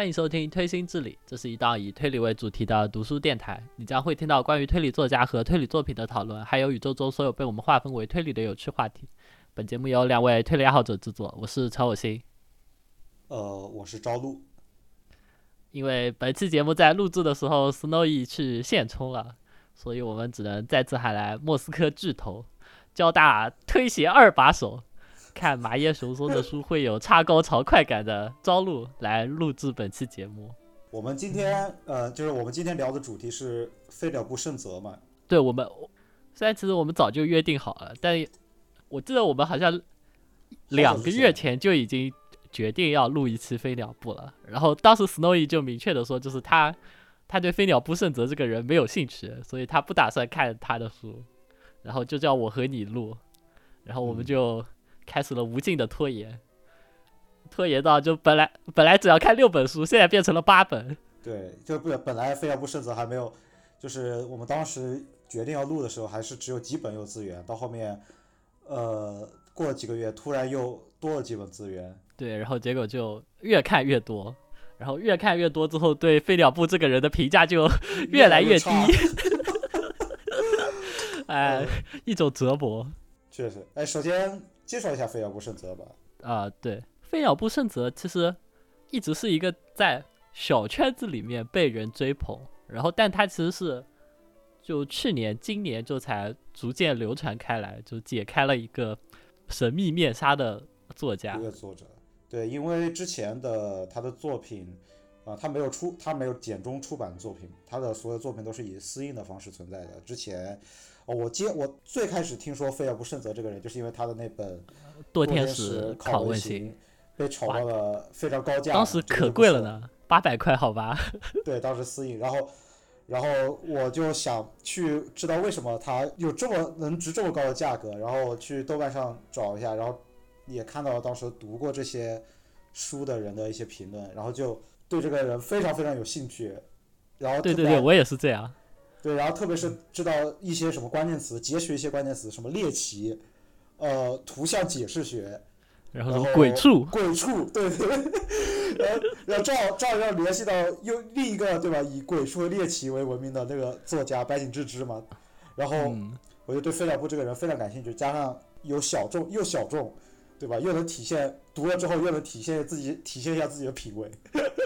欢迎收听《推心置理》，这是一档以推理为主题的读书电台。你将会听到关于推理作家和推理作品的讨论，还有宇宙中所有被我们划分为推理的有趣话题。本节目由两位推理爱好者制作，我是曹有心。呃，我是朝露。因为本期节目在录制的时候，Snowy 去现充了，所以我们只能再次喊来莫斯科巨头，交大推写二把手。看麻叶雄松的书会有差高潮快感的朝露来录制本期节目。我们今天呃，就是我们今天聊的主题是飞鸟不胜则嘛？对，我们虽然其实我们早就约定好了，但我记得我们好像两个月前就已经决定要录一期飞鸟部了。然后当时 Snowy 就明确的说，就是他他对飞鸟部胜泽这个人没有兴趣，所以他不打算看他的书，然后就叫我和你录，然后我们就。开始了无尽的拖延，拖延到就本来本来只要看六本书，现在变成了八本。对，就不本来飞鸟不胜则还没有，就是我们当时决定要录的时候，还是只有几本有资源，到后面，呃，过了几个月，突然又多了几本资源。对，然后结果就越看越多，然后越看越多之后，对飞鸟部这个人的评价就 越来越低。哎，一种折磨。确实，哎，首先。介绍一下飞鸟不胜泽吧。啊，对，飞鸟不胜泽其实一直是一个在小圈子里面被人追捧，然后但他其实是就去年、今年就才逐渐流传开来，就解开了一个神秘面纱的作家。一个作者，对，因为之前的他的作品啊，他没有出，他没有简中出版作品，他的所有作品都是以私印的方式存在的。之前。我接我最开始听说飞鸟部胜则这个人，就是因为他的那本《堕天使拷问行》被炒到了非常高价，当时可贵了呢，八百块好吧？对，当时私印，然后，然后我就想去知道为什么他有这么能值这么高的价格，然后去豆瓣上找一下，然后也看到了当时读过这些书的人的一些评论，然后就对这个人非常非常有兴趣，然后对对对，我也是这样。对，然后特别是知道一些什么关键词，截取一些关键词，什么猎奇，呃，图像解释学，然后鬼畜，鬼畜，对对，然后然后正好正好要联系到又另一个对吧，以鬼畜和猎奇为闻名的那个作家白井智之嘛，然后我就对飞鸟部这个人非常感兴趣，加上有小众又小众，对吧？又能体现读了之后又能体现自己体现一下自己的品味，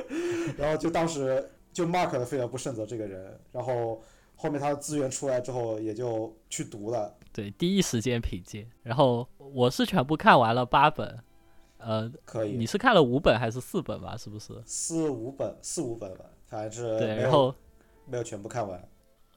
然后就当时就 mark 了飞鸟部胜则这个人，然后。后面他的资源出来之后，也就去读了。对，第一时间品鉴。然后我是全部看完了八本，呃，可以。你是看了五本还是四本吧？是不是？四五本，四五本吧，还是对。然后没有全部看完。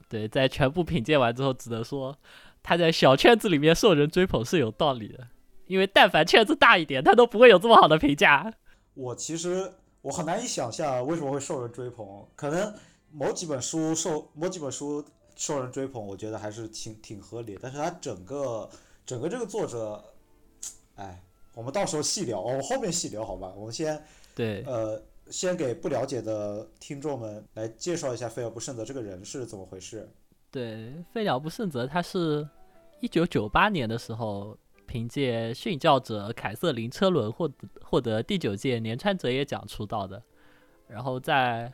对，在全部品鉴完之后，只能说他在小圈子里面受人追捧是有道理的。因为但凡圈子大一点，他都不会有这么好的评价。我其实我很难以想象为什么会受人追捧，可能。某几本书受某几本书受人追捧，我觉得还是挺挺合理。但是他整个整个这个作者，哎，我们到时候细聊，我们后面细聊好吧？我们先对呃，先给不了解的听众们来介绍一下飞鸟部胜泽这个人是怎么回事。对，费鸟部胜泽他是一九九八年的时候凭借《训教者》凯瑟琳车轮获获得第九届年川哲也奖出道的，然后在。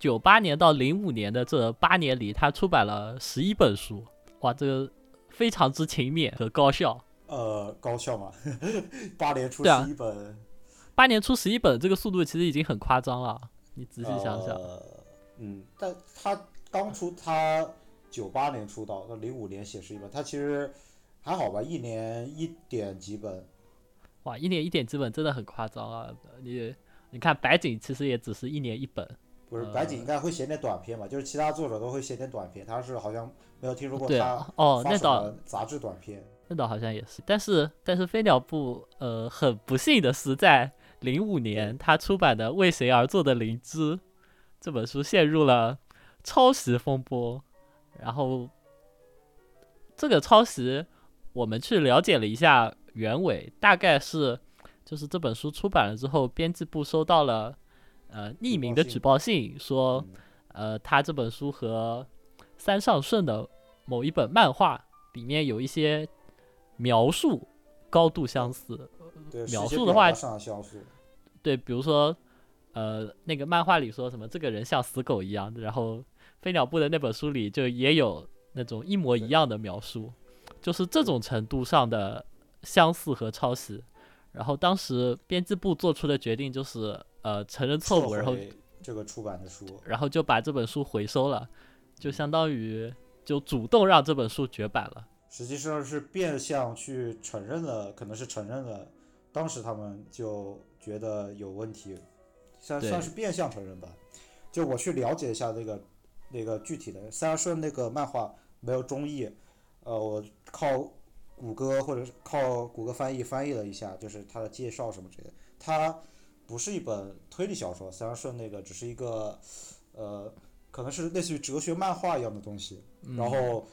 九八年到零五年的这八年里，他出版了十一本书，哇，这个非常之勤勉和高效。呃，高效嘛，八年出十一本，八年出十一本，这个速度其实已经很夸张了。你仔细想想，嗯，但他当初他九八年出道，到零五年写十一本，他其实还好吧，一年一点几本。哇，一年一点几本真的很夸张啊！你你看白井其实也只是一年一本。不是白井应该会写点短篇吧？就是其他作者都会写点短篇，他是好像没有听说过他哦，那倒杂志短篇，那倒好像也是。但是但是飞鸟部呃很不幸的是，在零五年他出版的《为谁而作的灵芝》这本书陷入了抄袭风波，然后这个抄袭我们去了解了一下原委，大概是就是这本书出版了之后，编辑部收到了。呃，匿名的举报信说，呃，他这本书和三上顺的某一本漫画里面有一些描述高度相似。描述的话。对，比如说，呃那个漫画里说什么这个人像死狗一样，然后飞鸟部的那本书里就也有那种一模一样的描述，就是这种程度上的相似和抄袭。然后当时编辑部做出的决定就是呃承认错误，然后这个出版的书，然后就把这本书回收了，就相当于就主动让这本书绝版了。实际上是变相去承认了，可能是承认了，当时他们就觉得有问题，算算是变相承认吧。就我去了解一下那个那个具体的，虽然说那个漫画没有中译，呃，我靠谷歌或者是靠谷歌翻译翻译了一下，就是它的介绍什么之类的，它不是一本推理小说，虽然说那个只是一个呃，可能是类似于哲学漫画一样的东西，然后。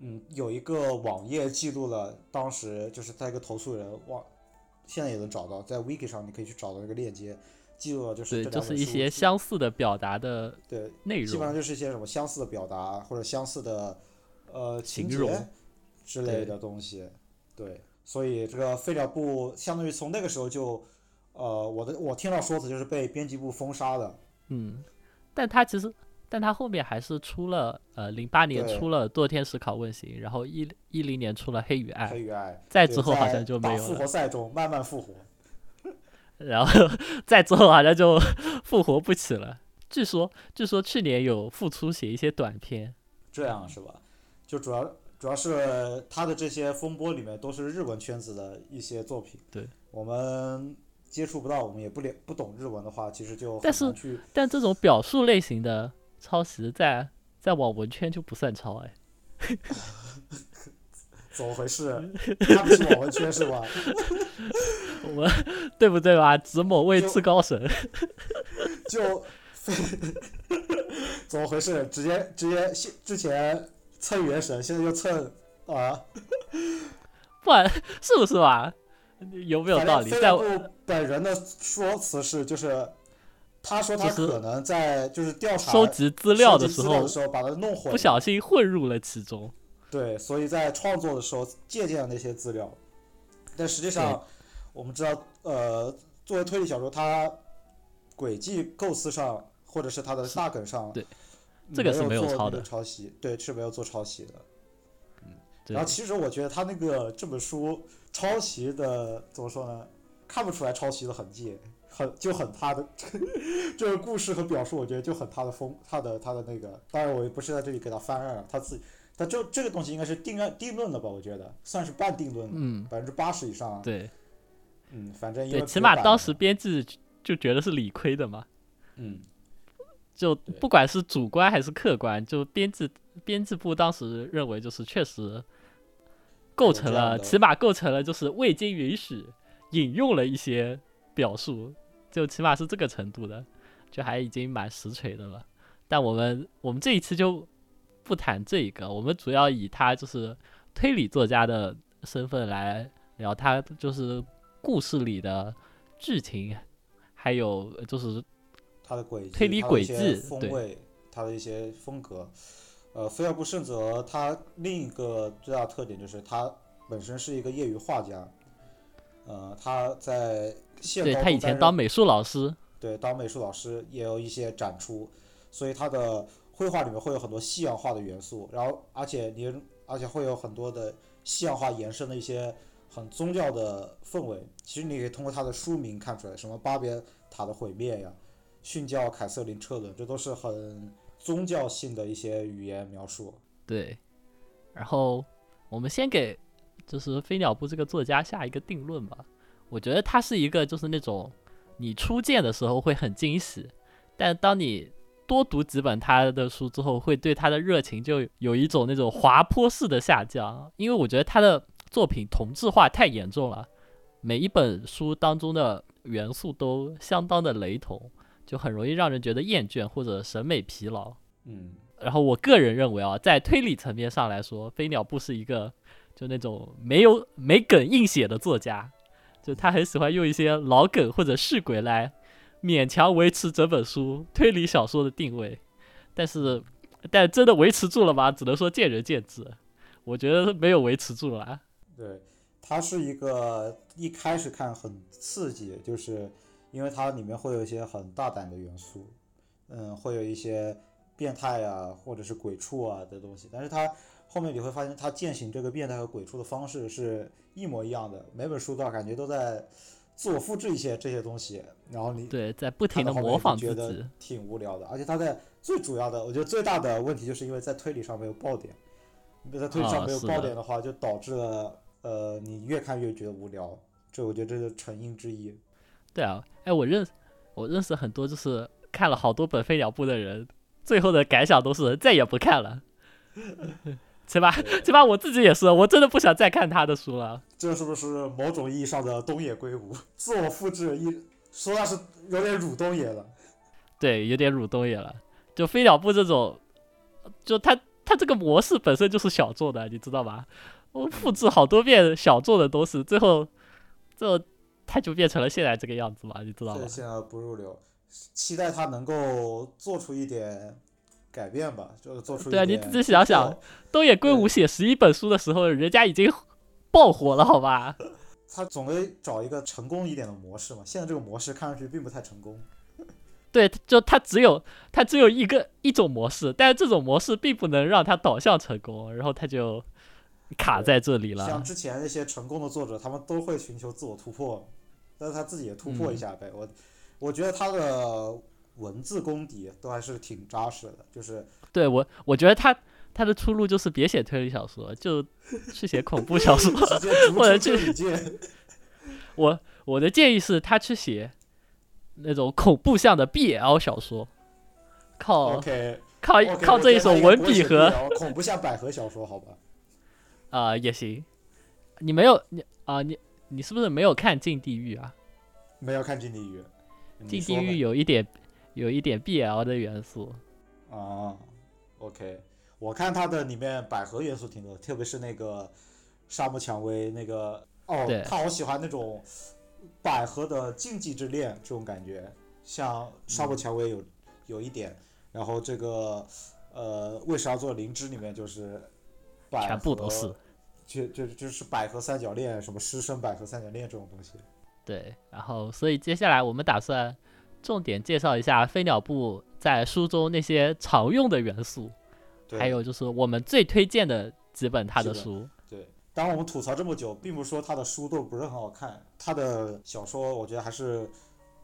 嗯，有一个网页记录了当时就是在一个投诉人，网现在也能找到，在 wiki 上你可以去找到那个链接，记录了就是对，就是一些。相似的表达的对内容，基本上就是一些什么相似的表达或者相似的呃情节之类的东西，对，所以这个废料部相当于从那个时候就呃我的我听到说辞就是被编辑部封杀的，嗯，但他其实。但他后面还是出了，呃，零八年出了《堕天使拷问型》，然后一一零年出了《黑与爱》，黑与爱，再之后好像就没有了。复活赛中慢慢复活，然后 再之后好像就 复活不起了。据说，据说去年有复出写一些短片，这样是吧？就主要主要是他的这些风波里面都是日文圈子的一些作品，对我们接触不到，我们也不了不懂日文的话，其实就但是但这种表述类型的。抄袭在在网文圈就不算抄哎，怎么回事？他不是网文圈是吧？我们对不对吧？子某位至高神，就 怎么回事？直接直接现之前蹭原神，现在又蹭啊？不是不是吧？有没有道理？在本人的说辞是就是。他说他可能在就是调查收集资料的时候，把它弄混，不小心混入了其中。对，所以在创作的时候借鉴了那些资料，但实际上我们知道，呃，作为推理小说，它轨迹构思上或者是它的大梗上，对，这个是没有抄的抄袭，对，是没有做抄袭的。嗯，然后其实我觉得他那个这本书抄袭的怎么说呢？看不出来抄袭的痕迹。很就很他的这个 故事和表述，我觉得就很他的风，他的他的那个。当然，我也不是在这里给他翻案，他自己，他就这个东西应该是定案定论的吧？我觉得算是半定论，嗯，百分之八十以上。对，嗯，反正对，起码当时编辑就觉得是理亏的嘛。嗯，就不管是主观还是客观，就编辑编辑部当时认为就是确实构成了，起码构成了就是未经允许引用了一些表述。就起码是这个程度的，就还已经蛮实锤的了。但我们我们这一次就不谈这一个，我们主要以他就是推理作家的身份来聊他就是故事里的剧情，还有就是他的轨迹、推理轨迹、风味、他的一些风格。呃，菲尔布圣泽他另一个最大特点就是他本身是一个业余画家，呃，他在现。对他以前当美术老师，对当美术老师也有一些展出，所以他的绘画里面会有很多西洋画的元素，然后而且你而且会有很多的西洋画延伸的一些很宗教的氛围。其实你可以通过他的书名看出来，什么巴别塔的毁灭呀，殉教凯瑟琳车轮，这都是很宗教性的一些语言描述。对，然后我们先给就是飞鸟部这个作家下一个定论吧。我觉得他是一个，就是那种你初见的时候会很惊喜，但当你多读几本他的书之后，会对他的热情就有一种那种滑坡式的下降。因为我觉得他的作品同质化太严重了，每一本书当中的元素都相当的雷同，就很容易让人觉得厌倦或者审美疲劳。嗯，然后我个人认为啊，在推理层面上来说，飞鸟不是一个就那种没有没梗硬写的作家。就他很喜欢用一些老梗或者是鬼来勉强维持整本书推理小说的定位，但是，但真的维持住了吗？只能说见仁见智。我觉得没有维持住了。对，他是一个一开始看很刺激，就是因为它里面会有一些很大胆的元素，嗯，会有一些变态啊，或者是鬼畜啊的东西。但是它后面你会发现，它践行这个变态和鬼畜的方式是一模一样的，每本书都感觉都在自我复制一些这些东西，然后你对在不停的模仿觉得挺无聊的。而且它在最主要的，我觉得最大的问题就是因为在推理上没有爆点，在推理上没有爆点的话，就导致了呃你越看越觉得无聊。这我觉得这是成因之一。对啊，哎，我认我认识很多就是看了好多本《飞鸟部》的人，最后的感想都是再也不看了。起码起码我自己也是，我真的不想再看他的书了。这是不是某种意义上的东野圭吾自我复制？一说那是有点辱东野了。对，有点辱东野了。就《飞鸟部》这种，就他他这个模式本身就是小众的，你知道吧？我复制好多遍小众的东西，最后最后。他就变成了现在这个样子嘛，你知道吗？现在不入流，期待他能够做出一点改变吧，就是做出。对啊，你仔细想想，东野圭吾写十一本书的时候，人家已经爆火了，好吧？他总得找一个成功一点的模式嘛。现在这个模式看上去并不太成功。对，就他只有他只有一个一种模式，但是这种模式并不能让他导向成功，然后他就卡在这里了。像之前那些成功的作者，他们都会寻求自我突破。但是他自己也突破一下呗，我我觉得他的文字功底都还是挺扎实的，就是对我我觉得他他的出路就是别写推理小说，就 去写恐怖小说，或者去 我我的建议是他去写那种恐怖向的 BL 小说，靠靠靠这一手文笔和恐怖向百合小说，好吧？啊也行，你没有你啊你。你是不是没有看《禁地狱》啊？没有看《禁地狱》。《禁地狱》有一点，有一点 BL 的元素。啊，OK，我看它的里面百合元素挺多，特别是那个沙漠蔷薇那个，哦，他好喜欢那种百合的禁忌之恋这种感觉，像沙漠蔷薇有有一点，然后这个呃，为啥做灵芝里面就是百全部都是。就就就是百合三角恋，什么师生百合三角恋这种东西。对，然后所以接下来我们打算重点介绍一下飞鸟部在书中那些常用的元素，还有就是我们最推荐的几本他的书。对，当我们吐槽这么久，并不是说他的书都不是很好看，他的小说我觉得还是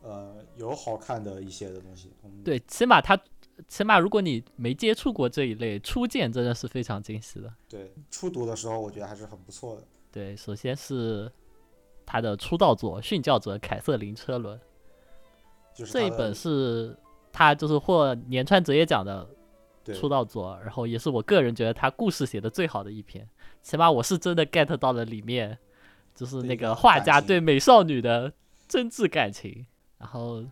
呃有好看的一些的东西。对，起码他。起码如果你没接触过这一类，初见真的是非常惊喜的。对，初读的时候我觉得还是很不错的。对，首先是他的出道作《殉教者凯瑟琳车轮》，这一本是他就是获年川哲也奖的出道作，然后也是我个人觉得他故事写的最好的一篇。起码我是真的 get 到了里面，就是那个画家对美少女的真挚感情。然后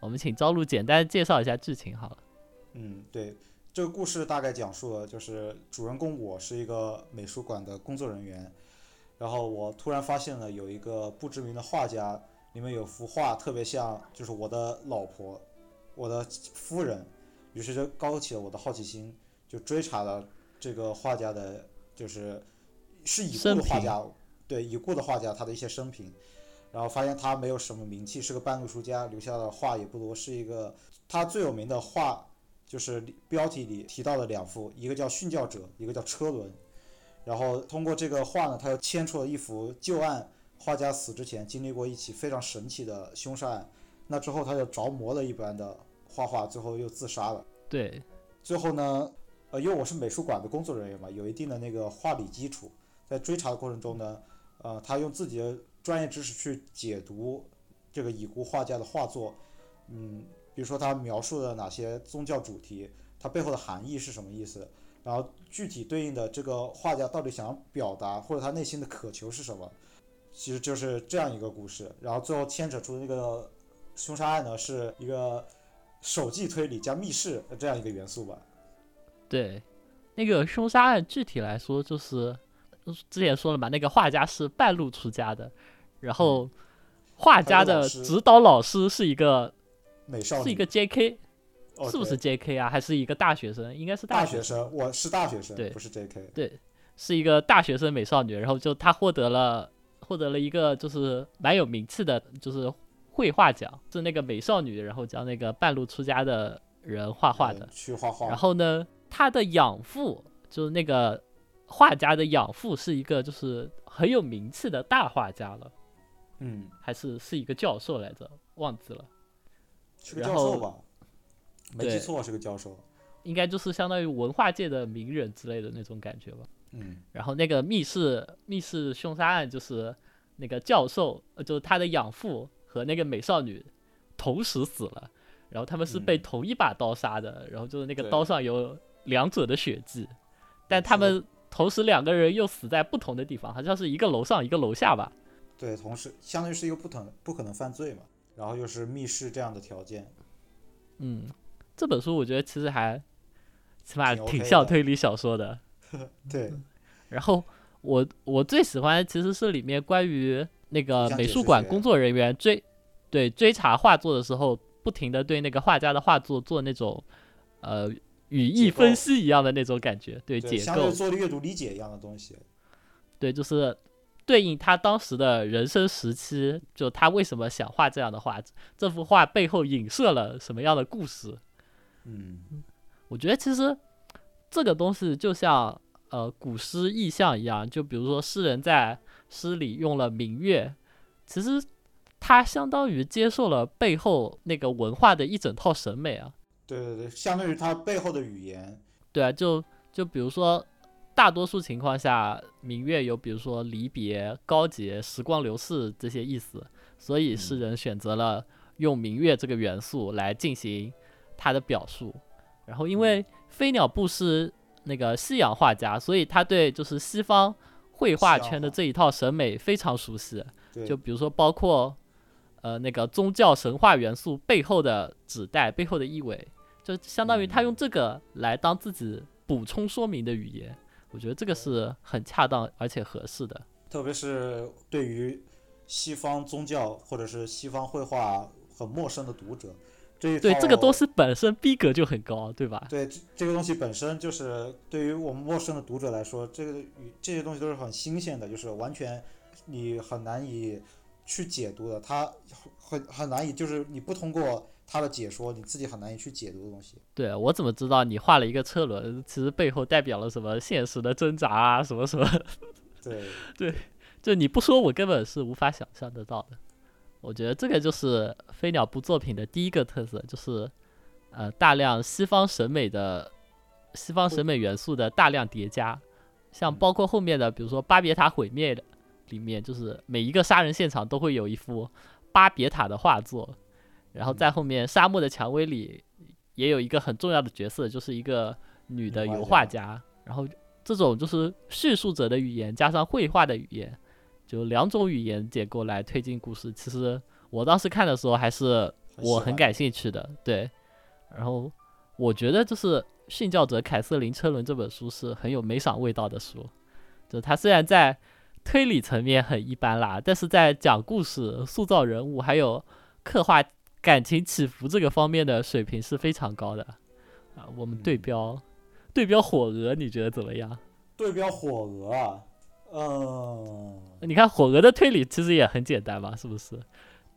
我们请朝露简单介绍一下剧情好了。嗯，对，这个故事大概讲述了，就是主人公我是一个美术馆的工作人员，然后我突然发现了有一个不知名的画家，里面有幅画特别像，就是我的老婆，我的夫人，于是就勾起了我的好奇心，就追查了这个画家的，就是是已故的画家，对已故的画家他的一些生平，然后发现他没有什么名气，是个半路出家，留下的画也不多，是一个他最有名的画。就是标题里提到的两幅，一个叫殉教者，一个叫车轮。然后通过这个画呢，他又牵出了一幅旧案，画家死之前经历过一起非常神奇的凶杀案。那之后他就着魔了一般的画画，最后又自杀了。对，最后呢，呃，因为我是美术馆的工作人员嘛，有一定的那个画理基础，在追查的过程中呢，呃，他用自己的专业知识去解读这个已故画家的画作，嗯。比如说他描述的哪些宗教主题，它背后的含义是什么意思？然后具体对应的这个画家到底想要表达或者他内心的渴求是什么？其实就是这样一个故事。然后最后牵扯出的那个凶杀案呢，是一个手记推理加密室这样一个元素吧？对，那个凶杀案具体来说就是之前说了嘛，那个画家是半路出家的，然后画家的指导老师是一个。美少女是一个 J.K，是不是 J.K 啊？还是一个大学生？应该是大学生。我是大学生，对，不是 J.K。对，是一个大学生美少女。然后就她获得了获得了一个就是蛮有名气的，就是绘画奖，是那个美少女，然后将那个半路出家的人画画的。去画画。然后呢，她的养父就是那个画家的养父，是一个就是很有名气的大画家了。嗯，还是是一个教授来着，忘记了。是个教授吧？没记错，是个教授。应该就是相当于文化界的名人之类的那种感觉吧。嗯。然后那个密室密室凶杀案就是那个教授，呃，就是他的养父和那个美少女同时死了，然后他们是被同一把刀杀的，然后就是那个刀上有两者的血迹，但他们同时两个人又死在不同的地方，好像是一个楼上一个楼下吧。对，同时相当于是一个不同不可能犯罪嘛，然后又是密室这样的条件。嗯，这本书我觉得其实还起码挺像推理小说的。对。然后我我最喜欢其实是里面关于那个美术馆工作人员追对追查画作的时候，不停的对那个画家的画作做那种呃语义分析一样的那种感觉，对解构，像做阅读理解一样的东西。对，就是。对应他当时的人生时期，就他为什么想画这样的画，这幅画背后影射了什么样的故事？嗯，我觉得其实这个东西就像呃古诗意象一样，就比如说诗人在诗里用了明月，其实他相当于接受了背后那个文化的一整套审美啊。对对对，相当于他背后的语言。对啊，就就比如说。大多数情况下，明月有比如说离别、高洁、时光流逝这些意思，所以诗人选择了用明月这个元素来进行他的表述。然后，因为飞鸟布是那个西洋画家，所以他对就是西方绘画圈的这一套审美非常熟悉。就比如说，包括呃那个宗教神话元素背后的指代、背后的意味，就相当于他用这个来当自己补充说明的语言。我觉得这个是很恰当而且合适的，特别是对于西方宗教或者是西方绘画很陌生的读者，这对这个东西本身逼格就很高，对吧？对，这个东西本身就是对于我们陌生的读者来说，这个与这些东西都是很新鲜的，就是完全你很难以去解读的，它很很难以就是你不通过。他的解说你自己很难以去解读的东西。对我怎么知道你画了一个车轮，其实背后代表了什么现实的挣扎啊，什么什么？对 对，就你不说，我根本是无法想象得到的。我觉得这个就是飞鸟部作品的第一个特色，就是呃大量西方审美的西方审美元素的大量叠加，像包括后面的，比如说巴别塔毁灭的里面，就是每一个杀人现场都会有一幅巴别塔的画作。然后在后面，沙漠的蔷薇里也有一个很重要的角色，就是一个女的油画家。然后这种就是叙述者的语言加上绘画的语言，就两种语言结构来推进故事。其实我当时看的时候还是我很感兴趣的。对，然后我觉得就是《殉教者凯瑟琳车轮》这本书是很有美赏味道的书。就它虽然在推理层面很一般啦，但是在讲故事、塑造人物还有刻画。感情起伏这个方面的水平是非常高的，啊，我们对标，对标火鹅，你觉得怎么样？对标火鹅啊，嗯，你看火鹅的推理其实也很简单嘛，是不是？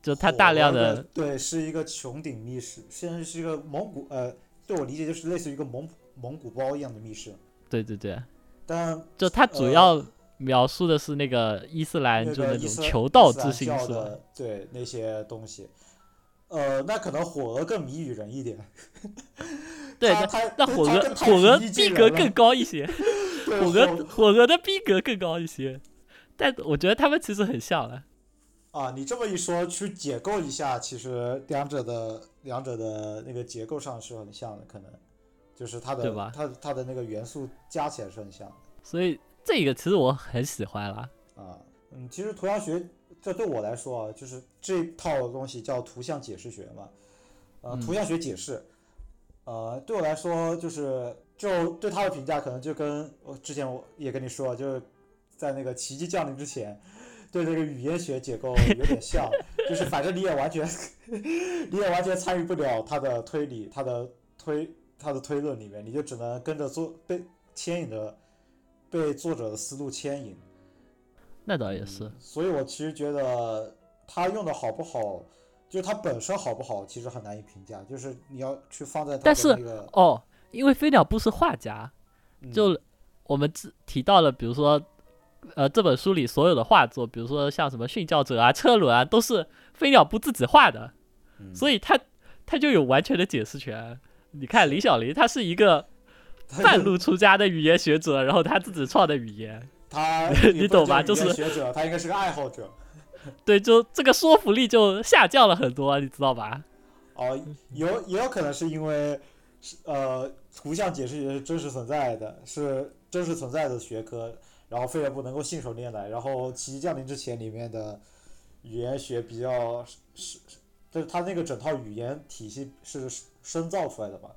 就它大量的对，是一个穹顶密室，现在是一个蒙古，呃，对我理解就是类似于一个蒙蒙古包一样的密室。对对对，但就它主要描述的是那个伊斯兰就那种求道之心是吧？对那些东西。呃，那可能火鹅更谜语人一点。对，那火鹅火鹅逼格更高一些，火鹅火鹅的逼格更高一些。但我觉得他们其实很像了。啊，你这么一说，去解构一下，其实两者的两者的那个结构上是很像的，可能就是它的吧它它的那个元素加起来是很像的。所以这个其实我很喜欢啦。啊，嗯，其实涂鸦学。这对我来说啊，就是这套东西叫图像解释学嘛，呃，图像学解释，呃，对我来说就是就对他的评价可能就跟我之前我也跟你说，就是在那个奇迹降临之前，对这个语言学结构有点像，就是反正你也完全 你也完全参与不了他的推理，他的推他的推论里面，你就只能跟着做被牵引着被作者的思路牵引。那倒也是，所以我其实觉得他用的好不好，就他本身好不好，其实很难以评价，就是你要去放在它但是，哦，因为飞鸟布是画家，嗯就我们只提到了，比如说，呃，这本书里所有的画作，比如说像什么训教者啊、车轮啊，都是飞鸟布自己画的，嗯所以他他就有完全的解释权。你看李小林，他是一个 半路出家的语言学者，然后他自己创的语言，他 你懂吧就是学者，他应该是个爱好者。对，就这个说服力就下降了很多，你知道吧？哦，有也有可能是因为是呃，图像解释也是真实存在的，是真实存在的学科，然后费尔布能够信手拈来，然后《奇迹降临之前》里面的语言学比较是是，就是他那个整套语言体系是深造出来的吧，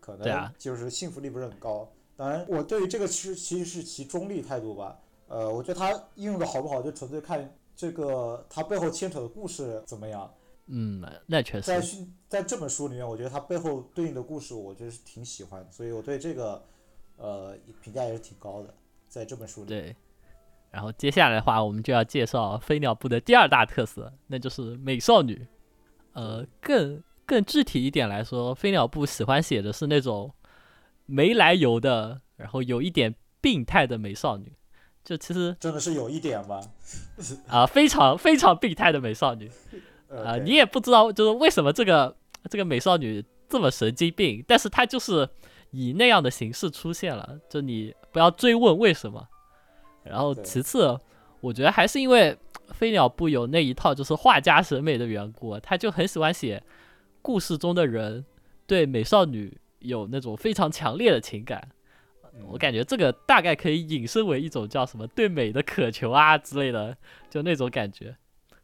可能就是信服力不是很高。当然，我对于这个其实其实是其中立态度吧。呃，我觉得它应用的好不好，就纯粹看这个它背后牵扯的故事怎么样。嗯，那确实，在训在这本书里面，我觉得它背后对应的故事，我觉得是挺喜欢的，所以我对这个呃评价也是挺高的，在这本书里。对。然后接下来的话，我们就要介绍飞鸟部的第二大特色，那就是美少女。呃，更更具体一点来说，飞鸟部喜欢写的是那种没来由的，然后有一点病态的美少女。就其实真的是有一点吧，啊、非常非常病态的美少女。呃，啊、你也不知道就是为什么这个这个美少女这么神经病，但是她就是以那样的形式出现了，就你不要追问为什么。然后其次，我觉得还是因为飞鸟部有那一套就是画家审美的缘故，他就很喜欢写故事中的人对美少女有那种非常强烈的情感。我嗯感觉这个大概可以引申为一种叫什么对美的渴求啊之类的，就那种感觉。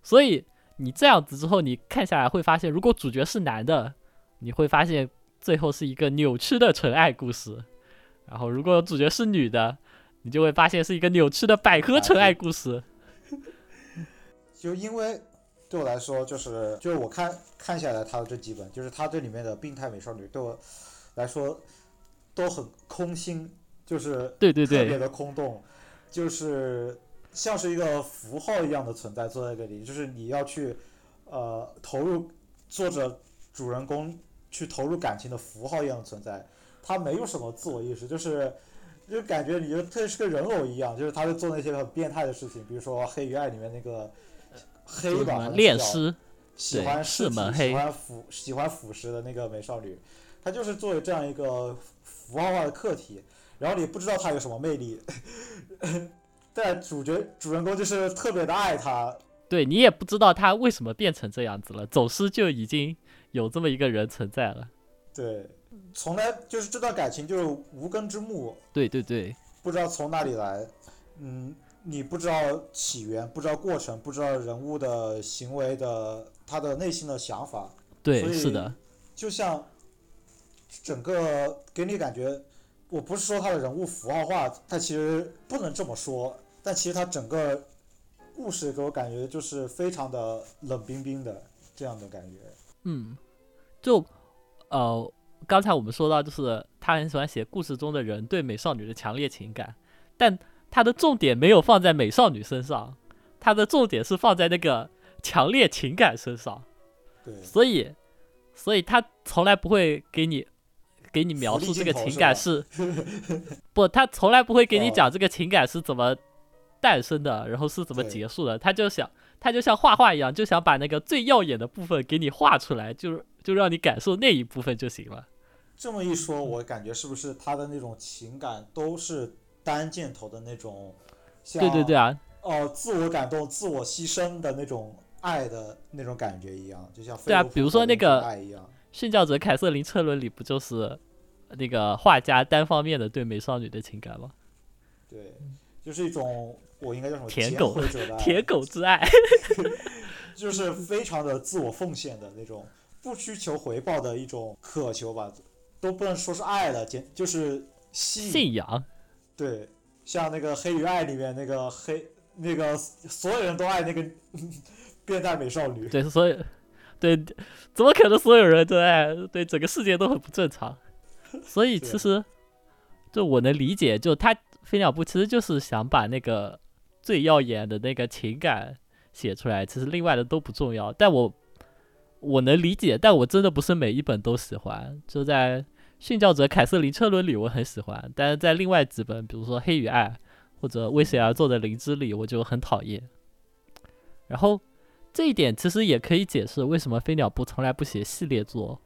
所以你这样子之后，你看下来会发现，如果主角是男的，你会发现最后是一个扭曲的纯爱故事；然后如果主角是女的，你就会发现是一个扭曲的百合纯爱故事。就因为对我来说，就是就是我看看下来他的这几本，就是他这里面的病态美少女对我来说都很空心，就是对对对，特别的空洞，就是像是一个符号一样的存在坐在这里，就是你要去呃投入作者主人公去投入感情的符号一样的存在，他没有什么自我意识，就是就感觉你就特别是个人偶一样，就是他会做那些很变态的事情，比如说《黑与爱》里面那个黑吧恋尸，喜欢是门黑喜欢腐喜欢腐蚀的那个美少女，她就是作为这样一个符号化的客体，然后你不知道他有什么魅力，但主角主人公就是特别的爱他，对你也不知道他为什么变成这样子了，走失就已经有这么一个人存在了。对，从来就是这段感情就是无根之木，对对对，不知道从哪里来，嗯，你不知道起源，不知道过程，不知道人物的行为的他的内心的想法，对，是的，就像整个给你感觉，我不是说他的人物符号化，他其实不能这么说，但其实他整个故事给我感觉就是非常的冷冰冰的这样的感觉。嗯，就呃，刚才我们说到，就是他很喜欢写故事中的人对美少女的强烈情感，但他的重点没有放在美少女身上，他的重点是放在那个强烈情感身上，对，所以，所以他从来不会给你给你描述这个情感是，不，他从来不会给你哦。讲这个情感是怎么诞生的，然后是怎么结束的，他就想，他就像画画一样，就想把那个最耀眼的部分给你画出来，就是就让你感受那一部分就行了。这么一说，我感觉是不是他的那种情感都是单箭头的那种，对对对啊，哦、自我感动、自我牺牲的那种爱的那种感觉一样，就像对啊比如说那个爱一样。殉教者凯瑟琳车轮里不就是那个画家单方面的对美少女的情感吗？对，就是一种我应该叫什么舔狗 舔狗之爱。就是非常的自我奉献的那种，不需求回报的一种渴求吧，都不能说是爱了，简就是。信仰，对，像那个《黑与爱》里面那个黑那个所有人都爱那个 变态美少女。对，所以，对，怎么可能所有人都爱？对，整个世界都很不正常。所以其实，就我能理解，就他飞鸟部其实就是想把那个最耀眼的那个情感写出来，其实另外的都不重要。但我我能理解，但我真的不是每一本都喜欢。就在《殉教者凯瑟琳车轮》里，我很喜欢，但是在另外几本，比如说《黑与爱》或者《为谁而做的灵芝》里，我就很讨厌。然后这一点其实也可以解释为什么飞鸟部从来不写系列作，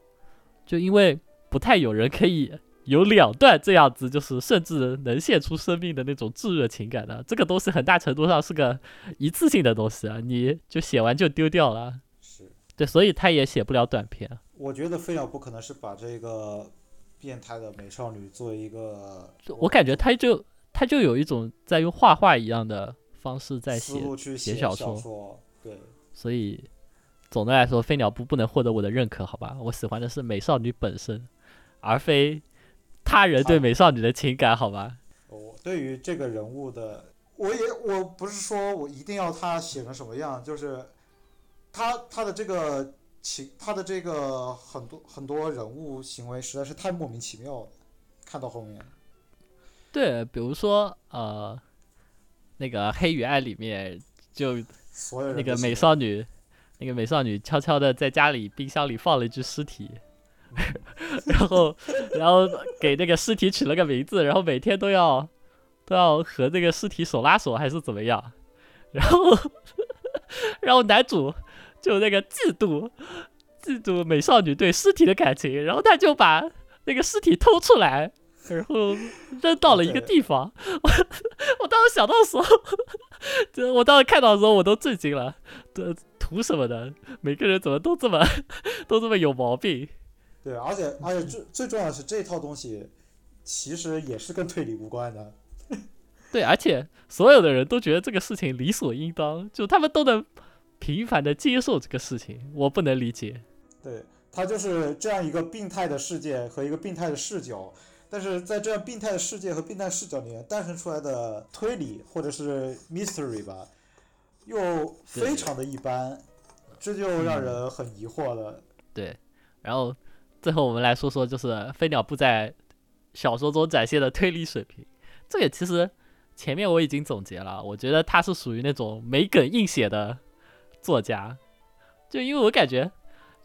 就因为不太有人可以有两段这样子，就是甚至能献出生命的那种炙热情感的。这个东西很大程度上是个一次性的东西啊，你就写完就丢掉了。对，所以他也写不了短篇。我觉得飞鸟不可能是把这个变态的美少女作为一个，我感觉他就他就有一种在用画画一样的方式在写写小说。对，所以总的来说，飞鸟不不能获得我的认可，好吧？我喜欢的是美少女本身，而非他人对美少女的情感，好吧？我对于这个人物的，我也我不是说我一定要他写成什么样，就是。他他的这个情，他的这个很多很多人物行为实在是太莫名其妙了。看到后面，对，比如说呃，那个《黑与爱》里面就那个美少女，那个美少女悄悄的在家里冰箱里放了一具尸体，然后然后给那个尸体取了个名字，然后每天都要都要和那个尸体手拉手还是怎么样，然后 然后男主。就那个嫉妒，嫉妒美少女对尸体的感情，然后他就把那个尸体偷出来，然后扔到了一个地方。我我当时想到的时候，就我当时看到的时候我都震惊了。这图什么的？每个人怎么都这么都这么有毛病？对，而且而且最最重要的是这套东西其实也是跟推理无关的。对，而且所有的人都觉得这个事情理所应当，就他们都能。频繁的接受这个事情，我不能理解。对他就是这样一个病态的世界和一个病态的视角，但是在这样病态的世界和病态视角里面诞生出来的推理或者是 mystery 吧，又非常的一般，这就让人很疑惑了。对，然后最后我们来说说，就是飞鸟不在小说中展现的推理水平。这个其实前面我已经总结了，我觉得他是属于那种没梗硬写的。作家，就因为我感觉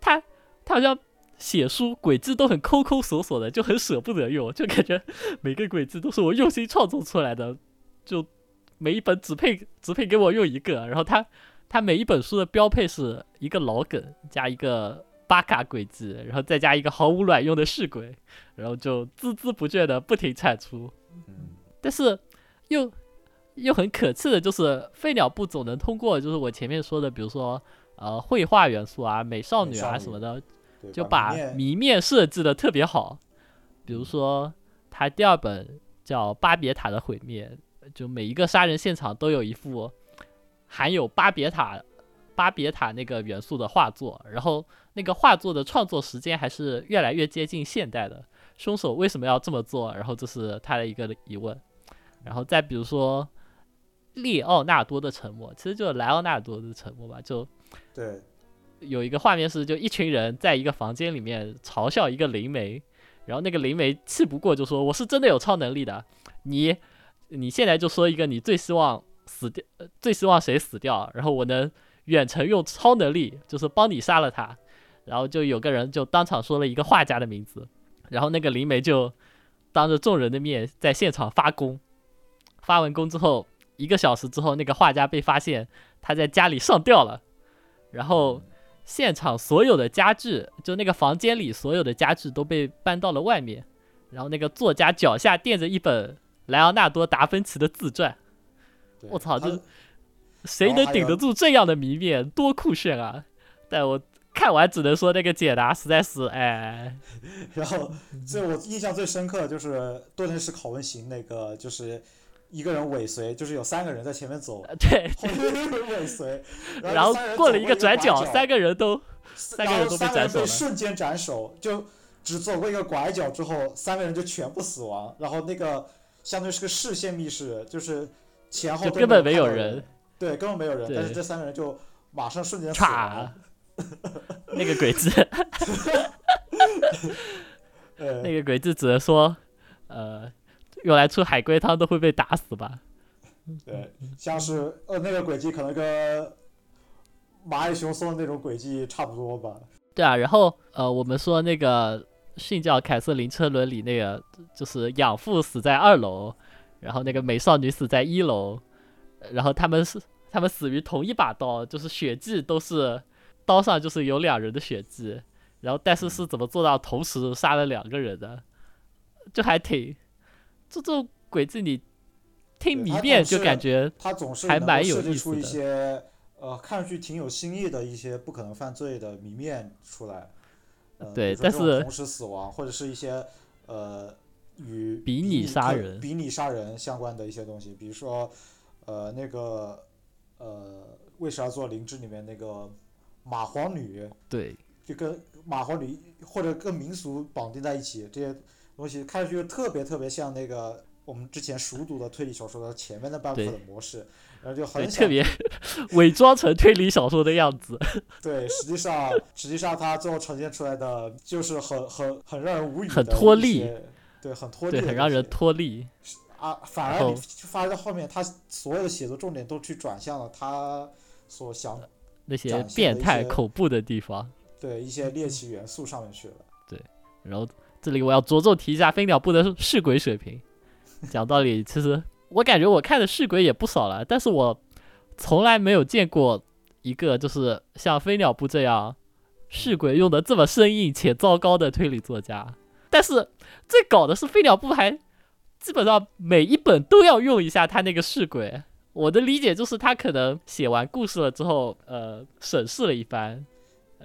他他好像写书轨迹都很抠抠索索的，就很舍不得用，就感觉每个轨迹都是我用心创作出来的，就每一本只配只配给我用一个。然后他他每一本书的标配是一个老梗加一个巴卡轨迹，然后再加一个毫无卵用的试鬼，然后就孜孜不倦的不停产出。但是又。又很可气的就是，飞鸟不总能通过，就是我前面说的，比如说，呃，绘画元素啊，美少女啊什么的，就把谜面设计的特别好。比如说，他第二本叫《巴别塔的毁灭》，就每一个杀人现场都有一幅含有巴别塔、巴别塔那个元素的画作，然后那个画作的创作时间还是越来越接近现代的。凶手为什么要这么做？然后这是他的一个疑问。然后再比如说。列奥纳多的沉默，其实就是莱奥纳多的沉默吧。就对，有一个画面是，就一群人在一个房间里面嘲笑一个灵媒，然后那个灵媒气不过就说：“我是真的有超能力的，你你现在就说一个你最希望死掉，最希望谁死掉，然后我能远程用超能力，就是帮你杀了他。”然后就有个人就当场说了一个画家的名字，然后那个灵媒就当着众人的面在现场发功，发完功之后。一个小时之后，那个画家被发现他在家里上吊了，然后现场所有的家具，就那个房间里所有的家具都被搬到了外面，然后那个作家脚下垫着一本莱昂纳多·达芬奇的自传，我操，这谁能顶得住这样的谜面？多酷炫啊！但我看完只能说那个解答实在是，哎。然后，最我印象最深刻的就是多田式拷问型那个，就是。一个人尾随，就是有三个人在前面走，对，后面尾随，然后过了一个转角，三个人都，三个人都被斩首了，瞬间斩首，就只走过一个拐角之后，三个人就全部死亡，然后那个相当于是个视线密室，就是前后根本没有人，对，根本没有人，但是这三个人就马上瞬间死亡，那个鬼子，那个鬼子只能说，呃。用来出海龟汤都会被打死吧？对，像是呃那个轨迹可能跟蚂蚁雄松的那种轨迹差不多吧。对啊，然后呃，我们说那个训教凯瑟琳车轮里那个，就是养父死在二楼，然后那个美少女死在一楼，然后他们是他们死于同一把刀，就是血迹都是刀上就是有两人的血迹，然后但是是怎么做到同时杀了两个人的？就还挺，这种鬼子你听谜面就感觉他总是还蛮有意思的。呃，看上去挺有新意的一些不可能犯罪的谜面出来，呃，对，但是同时死亡或者是一些呃与比拟杀人、比拟杀人相关的一些东西，比如说呃那个呃为啥做灵芝里面那个蚂蟥女，对，就跟蚂蟥女或者跟民俗绑定在一起，这些东西看上去特别特别像那个我们之前熟读的推理小说的前面那半部的模式。然后就很特别伪装成推理小说的样子。对，实际上实际上它最后呈现出来的就是很很很让人无语的，很脱力，对，很脱力，很让人脱力。啊，反而你发现到后面，他所有的写作重点都去转向了他所想那些变态恐怖的地方，对一些猎奇元素上面去了。对，然后这里我要着重提一下飞鸟部的试鬼水平。讲道理，其实。我感觉我看的试鬼也不少了，但是我从来没有见过一个就是像飞鸟部这样试鬼用的这么生硬且糟糕的推理作家。但是最搞的是飞鸟部还基本上每一本都要用一下他那个试鬼。我的理解就是他可能写完故事了之后，呃，审视了一番，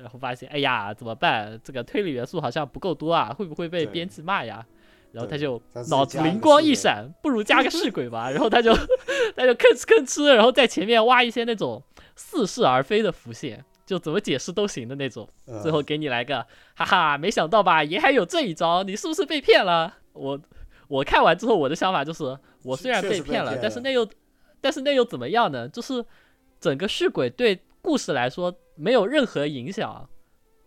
然后发现，哎呀，怎么办？这个推理元素好像不够多啊，会不会被编辑骂呀？然后他就脑子灵光一闪，不如加个试鬼吧。然后他就 他就吭哧吭哧，然后在前面挖一些那种似是而非的浮现，就怎么解释都行的那种。最后给你来个哈哈，没想到吧？也还有这一招，你是不是被骗了？我我看完之后，我的想法就是，我虽然被骗了，但是那又但是那又怎么样呢？就是整个试鬼对故事来说没有任何影响。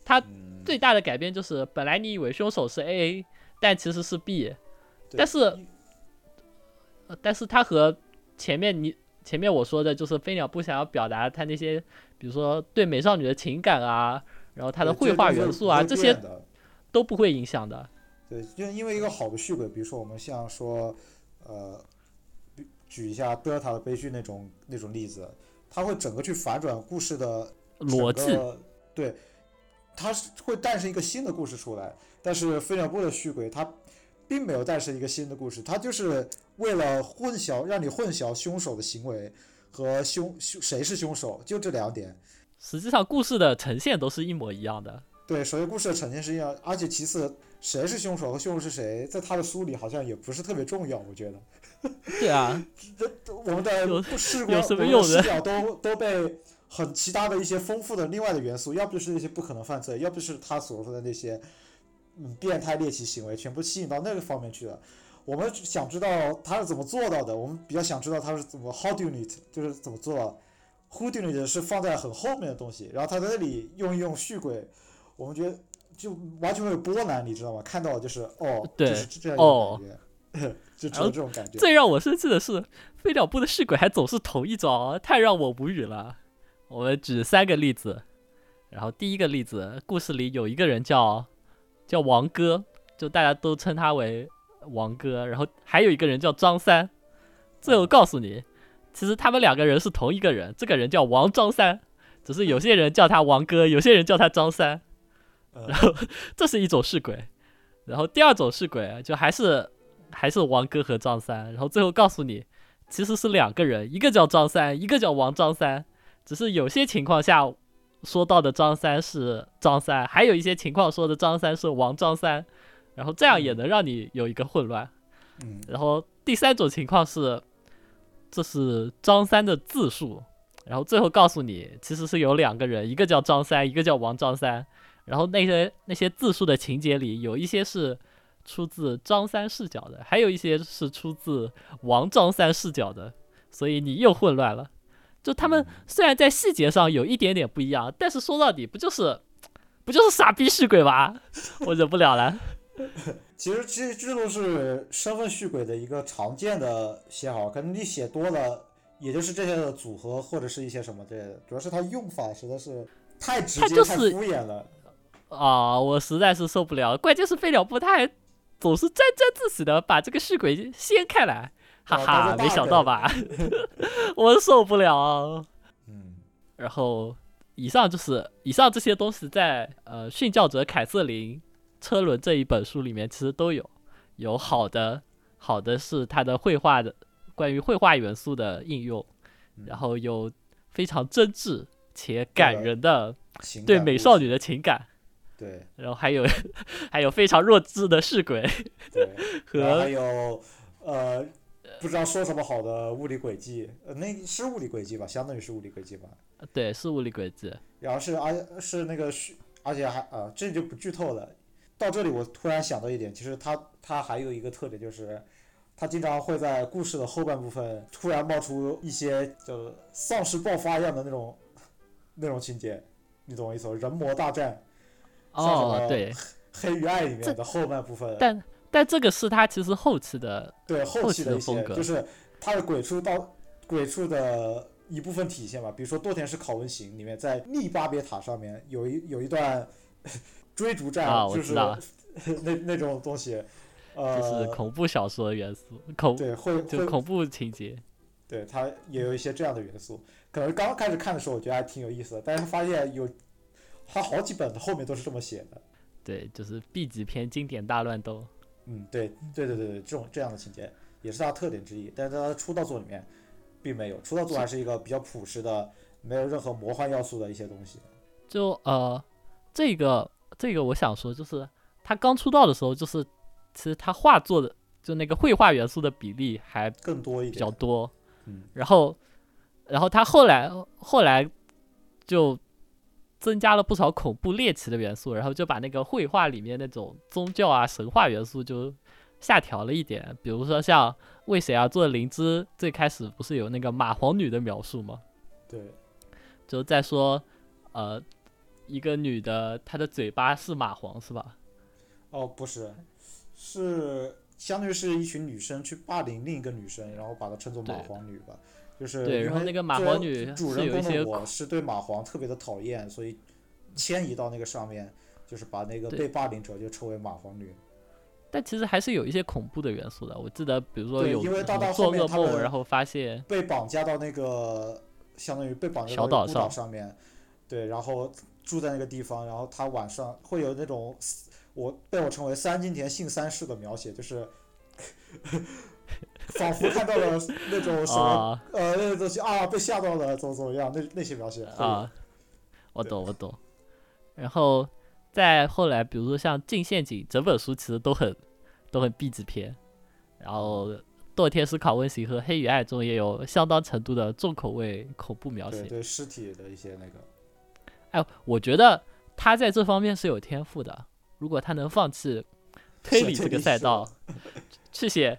它最大的改变就是，本来你以为凶手是 A。但其实是 B，但是，但是他和前面你前面我说的，就是飞鸟不想要表达他那些，比如说对美少女的情感啊，然后他的绘画元素啊，这些都不会影响的。对，就因为一个好的续轨，比如说我们像说，呃，举一下德尔塔的悲剧那种那种例子，它会整个去反转故事的逻辑，对，它是会诞生一个新的故事出来。但是飞鸟部的续轨，它并没有诞生一个新的故事，它就是为了混淆，让你混淆凶手的行为和凶凶谁是凶手，就这两点。实际上，故事的呈现都是一模一样的。对，首先故事的呈现是一样，而且其次，谁是凶手和凶手是谁，在他的书里好像也不是特别重要，我觉得。对啊，这我们的视有什么用的视角都都被很其他的一些丰富的另外的元素，要不就是那些不可能犯罪，要不就是他所说的那些。嗯，变态猎奇行为全部吸引到那个方面去了。我们想知道他是怎么做到的，我们比较想知道他是怎么 how do it，就是怎么做到。who do it 是放在很后面的东西，然后他在那里用一用续轨，我们觉得就完全没有波澜，你知道吗？看到就是哦，就是这样一个感觉，就只有这种感觉。最让我生气的是，飞鸟部的续轨还总是同一招，太让我无语了。我们举三个例子，然后第一个例子，故事里有一个人叫。叫王哥，就大家都称他为王哥。然后还有一个人叫张三，最后告诉你，其实他们两个人是同一个人。这个人叫王张三，只是有些人叫他王哥，有些人叫他张三。然后这是一种是鬼。然后第二种是鬼就还是还是王哥和张三。然后最后告诉你，其实是两个人，一个叫张三，一个叫王张三。只是有些情况下。说到的张三是张三，还有一些情况说的张三是王张三，然后这样也能让你有一个混乱。嗯，然后第三种情况是，这是张三的自述，然后最后告诉你其实是有两个人，一个叫张三，一个叫王张三。然后那些那些自述的情节里，有一些是出自张三视角的，还有一些是出自王张三视角的，所以你又混乱了。就他们虽然在细节上有一点点不一样，但是说到底不就是不就是傻逼续鬼吗？我忍不了了。其实其实这都是身份续鬼的一个常见的写法，可能你写多了，也就是这些的组合或者是一些什么之类的，主要是它用法实在是太直接、太敷衍了。啊，我实在是受不了。关键是飞鸟部他还总是沾沾自喜的把这个续轨掀开来，哈哈，没想到吧？我受不了。嗯，然后以上就是以上这些东西在呃《殉教者凯瑟琳车轮》这一本书里面其实都有，有好的好的是他的绘画的关于绘画元素的应用，然后有非常真挚且感人的对美少女的情感。对，然后还有 还有非常弱智的试鬼，对，和还有呃不知道说什么好的物理轨迹，呃那是物理轨迹吧，相当于是物理轨迹吧。对，是物理轨迹。然后是而是那个是而且还啊这就不剧透了。到这里我突然想到一点，其实它它还有一个特点就是，他经常会在故事的后半部分突然冒出一些就丧尸爆发一样的那种那种情节，你懂我意思吗？人魔大战。哦，对，黑与爱里面的后半部分，但但这个是他其实后期的，对后期的一些，就是他的鬼畜到鬼畜的一部分体现吧。比如说《多田氏拷问行》里面，在逆巴别塔上面有一有一段 追逐战，啊就是 那那种东西，呃，就是恐怖小说元素，恐对会就恐怖情节，对他也有一些这样的元素。可能刚开始看的时候，我觉得还挺有意思的，但是发现有。他好几本后面都是这么写的，对，就是 B 级片经典大乱斗。嗯，对，对对对对，这种这样的情节也是他的特点之一。但是他的出道作里面并没有，出道作还是一个比较朴实的，没有任何魔幻要素的一些东西。就呃，这个这个我想说，就是他刚出道的时候，就是其实他画作的就那个绘画元素的比例还更多一点，比较多。嗯，然后然后他后来后来就。增加了不少恐怖猎奇的元素，然后就把那个绘画里面那种宗教啊神话元素就下调了一点。比如说像为谁而做的灵芝，最开始不是有那个蚂蟥女的描述吗？对，就在说，呃，一个女的她的嘴巴是蚂蟥是吧？哦，不是，是相当于是一群女生去霸凌另一个女生，然后把她称作蚂蟥女吧。就是对，然后那个蚂蟥女主人公的我是对蚂蟥特别的讨厌，所以迁移到那个上面，就是把那个被霸凌者就称为蚂蟥女。但其实还是有一些恐怖的元素的，我记得，比如说有做噩梦，然后发现被绑架到那个相当于被绑架到岛上上面，对，然后住在那个地方，然后他晚上会有那种我被我称为三金田信三世的描写，就是。仿佛看到了那种什么呃那个东西啊，被吓到了，怎么怎么样？那那些描写啊，我懂我懂。然后再后来，比如说像《进陷阱》，整本书其实都很都很 B 级片。然后《堕天使拷问型》和《黑与爱》中也有相当程度的重口味恐怖描写，对尸体的一些那个。哎，我觉得他在这方面是有天赋的。如果他能放弃推理这个赛道，去写。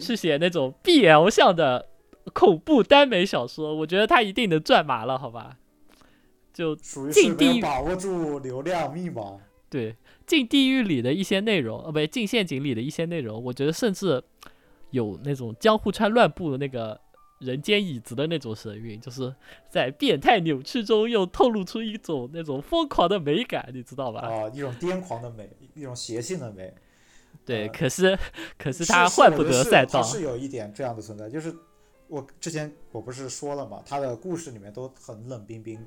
去写那种 BL 向的恐怖耽美小说，我觉得他一定能赚麻了，好吧？就进地把握住流量密码。对，进地狱里的一些内容，呃，不，进陷阱里的一些内容，我觉得甚至有那种江户川乱步的那个人间椅子的那种神韵，就是在变态扭曲中又透露出一种那种疯狂的美感，你知道吧？啊，一种癫狂的美，一种邪性的美。对，可是可是他换不得赛道。是有一点这样的存在，就是我之前我不是说了嘛，他的故事里面都很冷冰冰，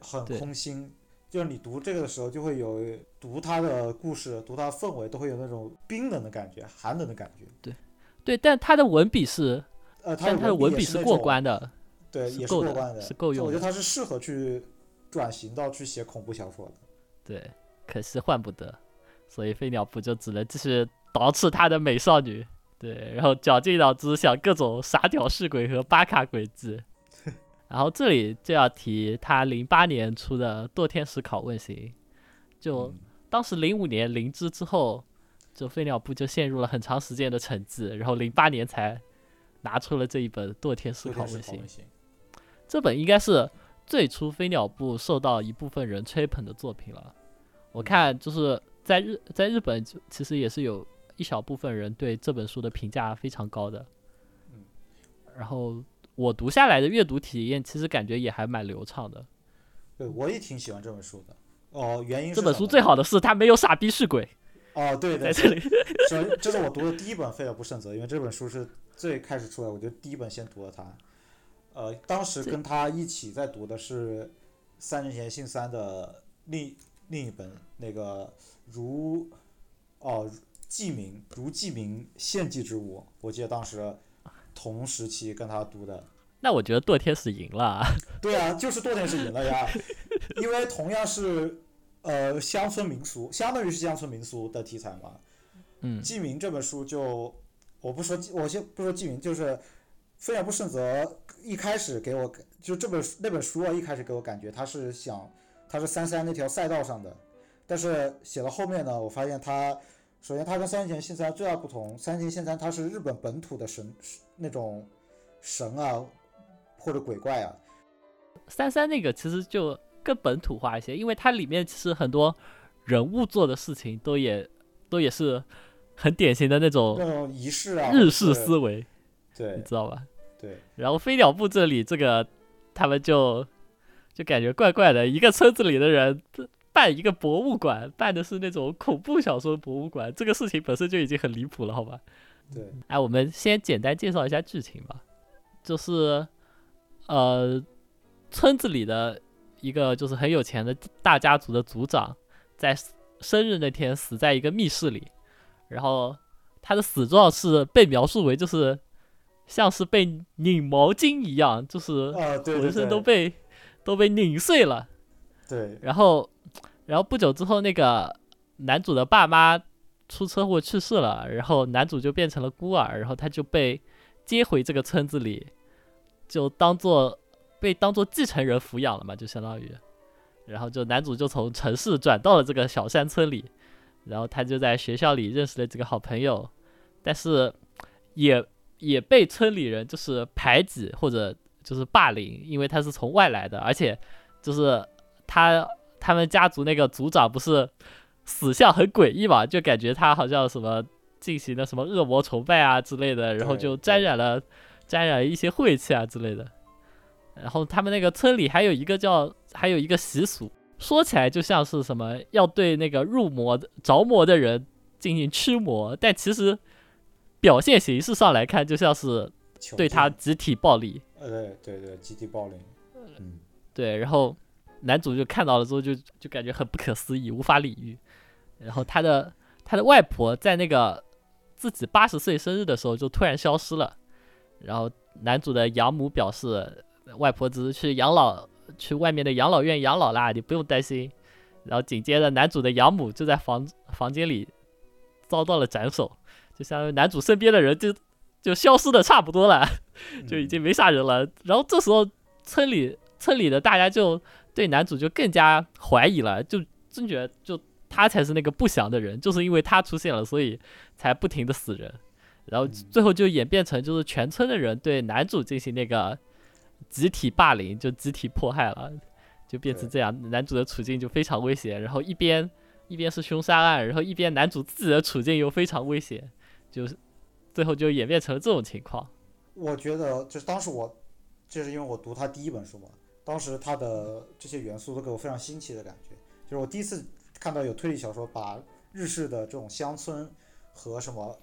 很空心。就是你读这个的时候，就会有读他的故事、读他的氛围，都会有那种冰冷的感觉、寒冷的感觉。对，对，但他的文笔是，呃，但他的文笔是过关的，对，也是过关的，是够用。我觉得他是适合去转型到去写恐怖小说的。对，可是换不得。所以飞鸟部就只能继续捯饬他的美少女，对，然后绞尽脑汁想各种傻屌式鬼和巴卡鬼计。然后这里就要提他零八年出的《堕天使拷问型》，就当时零五年灵芝之后，就飞鸟部就陷入了很长时间的沉寂，然后零八年才拿出了这一本《堕天使拷问型》。这本应该是最初飞鸟部受到一部分人吹捧的作品了。我看就是。在日在日本，其实也是有一小部分人对这本书的评价非常高的。嗯，然后我读下来的阅读体验，其实感觉也还蛮流畅的。对，我也挺喜欢这本书的。哦，原因这本书最好的是它没有傻逼是鬼。哦，对在这里，这这是我读的第一本《费尔不胜则》，因为这本书是最开始出来，我就第一本先读了它。呃，当时跟他一起在读的是三年前信三的另另一本那个如哦记名如记名献祭之物，我记得当时同时期跟他读的。那我觉得堕天使赢了。对啊，就是堕天使赢了呀，因为同样是。呃，乡村民俗相当于是乡村民俗的题材嘛。嗯。记名这本书就，我不说，我先不说记名，就是《飞鸟不胜则》一开始给我，就这本那本书啊，一开始给我感觉他是想，他是三三那条赛道上的，但是写到后面呢，我发现它，首先它跟三年前信三最大不同，三年前信三他是日本本土的神那种神啊，或者鬼怪啊。三三那个其实就。更本土化一些，因为它里面其实很多人物做的事情都也都也是很典型的那种那种仪式啊，日式思维，对，你知道吧？对。然后飞鸟部这里这个他们就就感觉怪怪的，一个村子里的人办一个博物馆，办的是那种恐怖小说博物馆，这个事情本身就已经很离谱了，好吧？对。哎，我们先简单介绍一下剧情吧，就是呃村子里的。一个就是很有钱的大家族的族长，在生日那天死在一个密室里，然后他的死状是被描述为就是像是被拧毛巾一样，就是浑身都被都被拧碎了。对。然后，然后不久之后，那个男主的爸妈出车祸去世了，然后男主就变成了孤儿，然后他就被接回这个村子里，就当做。被当做继承人抚养了嘛，就相当于，然后就男主就从城市转到了这个小山村里，然后他就在学校里认识了几个好朋友，但是也也被村里人就是排挤或者就是霸凌，因为他是从外来的，而且就是他他们家族那个族长不是死相很诡异嘛，就感觉他好像什么进行了什么恶魔崇拜啊之类的，然后就沾染了沾染一些晦气啊之类的。然后他们那个村里还有一个叫，还有一个习俗，说起来就像是什么要对那个入魔着魔的人进行驱魔，但其实表现形式上来看，就像是对他集体暴力。呃，对对对，集体暴力。嗯，对。然后男主就看到了之后，就就感觉很不可思议，无法理喻。然后他的他的外婆在那个自己八十岁生日的时候就突然消失了，然后男主的养母表示。外婆只是去养老，去外面的养老院养老啦，你不用担心。然后紧接着，男主的养母就在房房间里遭到了斩首，就相当于男主身边的人就就消失的差不多了，就已经没啥人了。然后这时候，村里村里的大家就对男主就更加怀疑了，就真觉得就他才是那个不祥的人，就是因为他出现了，所以才不停的死人。然后最后就演变成就是全村的人对男主进行那个。集体霸凌就集体迫害了，就变成这样，男主的处境就非常危险。然后一边一边是凶杀案，然后一边男主自己的处境又非常危险，就是最后就演变成了这种情况。我觉得就是当时我，就是因为我读他第一本书嘛，当时他的这些元素都给我非常新奇的感觉。就是我第一次看到有推理小说把日式的这种乡村和什么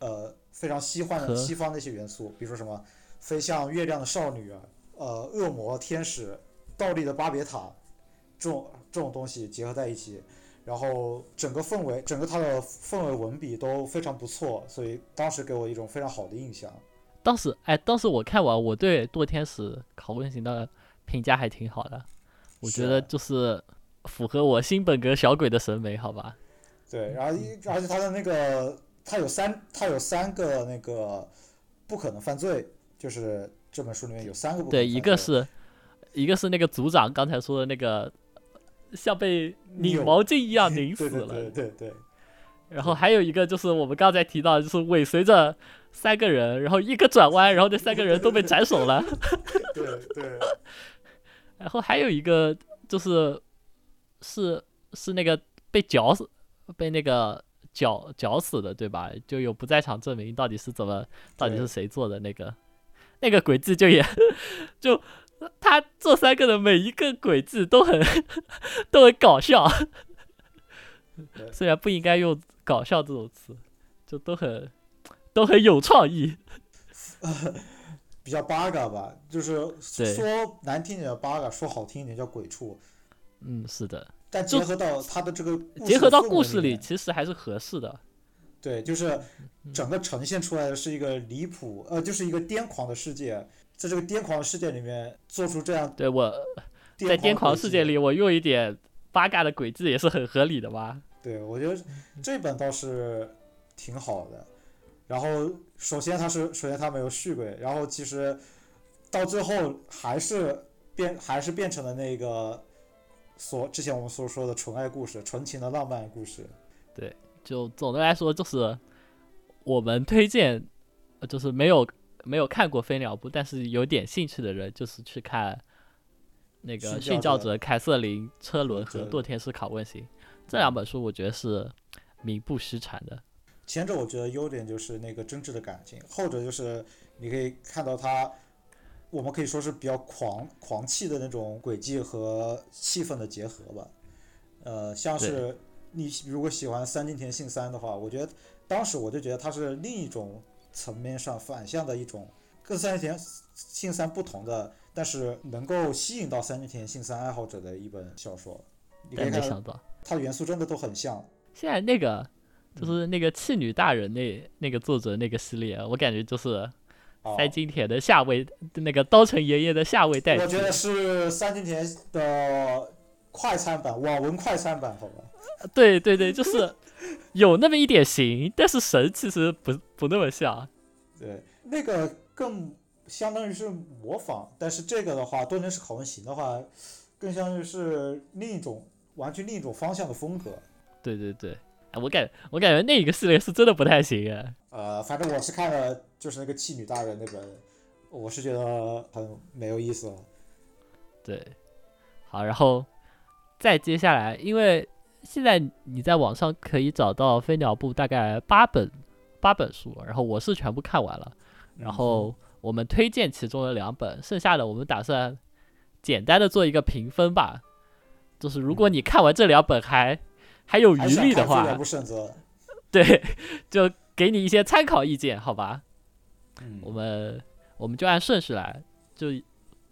呃非常西幻的西方那些元素，比如说什么飞向月亮的少女啊。呃，恶魔、天使、倒立的巴别塔，这种这种东西结合在一起，然后整个氛围，整个它的氛围文笔都非常不错，所以当时给我一种非常好的印象。当时，哎，当时我看完，我对堕天使拷问型的评价还挺好的，我觉得就是符合我新本格小鬼的审美，好吧？对，然后一而且他的那个，他有三，他有三个那个不可能犯罪，就是。这本书里面有三个部分。对，一个是，一个是那个组长刚才说的那个，像被拧毛巾一样拧死了。对对对。然后还有一个就是我们刚才提到，就是尾随着三个人，然后一个转弯，然后那三个人都被斩首了。对对。然后还有一个就是，是是那个被绞死，被那个绞绞死的，对吧？就有不在场证明，到底是怎么，到底是谁做的那个？那个轨迹就也 就他这三个的每一个轨迹都很 都很搞笑，虽然不应该用搞笑这种词，就都很都很有创意。比较 bug 吧，就是说难听点叫 bug，说好听一点叫鬼畜。嗯，是的。但结合到他的这个结合到故事里，其实还是合适的。对，就是整个呈现出来的是一个离谱，呃，就是一个癫狂的世界，在这个癫狂的世界里面做出这样。对我，在癫狂世界里，我用一点 bug 的轨迹也是很合理的吧？对，我觉得这本倒是挺好的。然后，首先它是，首先它没有续轨，然后其实到最后还是变，还是变成了那个所之前我们所说的纯爱故事，纯情的浪漫故事。对，就总的来说就是我们推荐，就是没有没有看过《飞鸟部》，但是有点兴趣的人，就是去看那个《训教者凯瑟琳车轮》和《堕天使拷问型》这两本书，我觉得是名不虚传的。前者我觉得优点就是那个真挚的感情，后者就是你可以看到他，我们可以说是比较狂狂气的那种轨迹和气氛的结合吧。呃，像是你如果喜欢三津田信三的话，我觉得当时我就觉得他是另一种层面上反向的一种，跟三津田信三不同的，但是能够吸引到三津田信三爱好者的一本小说。你可以看到它的元素真的都很像。现在那个。就是那个弃女大人那那个作者那个系列，我感觉就是三金田的下位，那个刀城爷爷的下位代。我觉得是三金田的快餐版，网文快餐版，好吧？对对对，就是 有那么一点型，但是神其实不不那么像。对，那个更相当于是模仿，但是这个的话，多年是考文型的话，更相当于是另一种完全另一种方向的风格。对对对。我感我感觉那一个系列是真的不太行啊。呃，反正我是看了，就是那个弃女大人那本，我是觉得很没有意思了。对，好，然后再接下来，因为现在你在网上可以找到飞鸟部大概八本八本书，然后我是全部看完了，然后我们推荐其中的两本，剩下的我们打算简单的做一个评分吧，就是如果你看完这两本还。还有余力的话，对，就给你一些参考意见，好吧？我们我们就按顺序来，就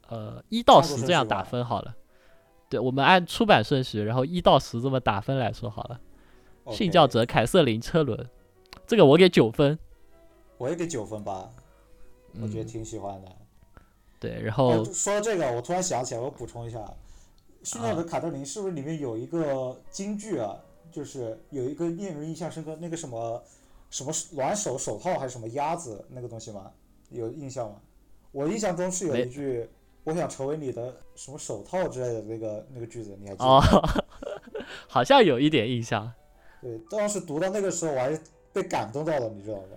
呃一到十这样打分好了。对，我们按出版顺序，然后一到十这么打分来说好了。信教者凯瑟琳车轮，这个我给九分。我也给九分吧，我觉得挺喜欢的。对，然后说到这个，我突然想起来，我补充一下，信教者凯瑟琳是不是里面有一个京剧啊？就是有一个令人印象深刻，那个什么什么暖手手套还是什么鸭子那个东西吗？有印象吗？我印象中是有一句“我想成为你的什么手套”之类的那个那个句子，你还记得？哦，好像有一点印象。对，当时读到那个时候，我还是被感动到了，你知道吗？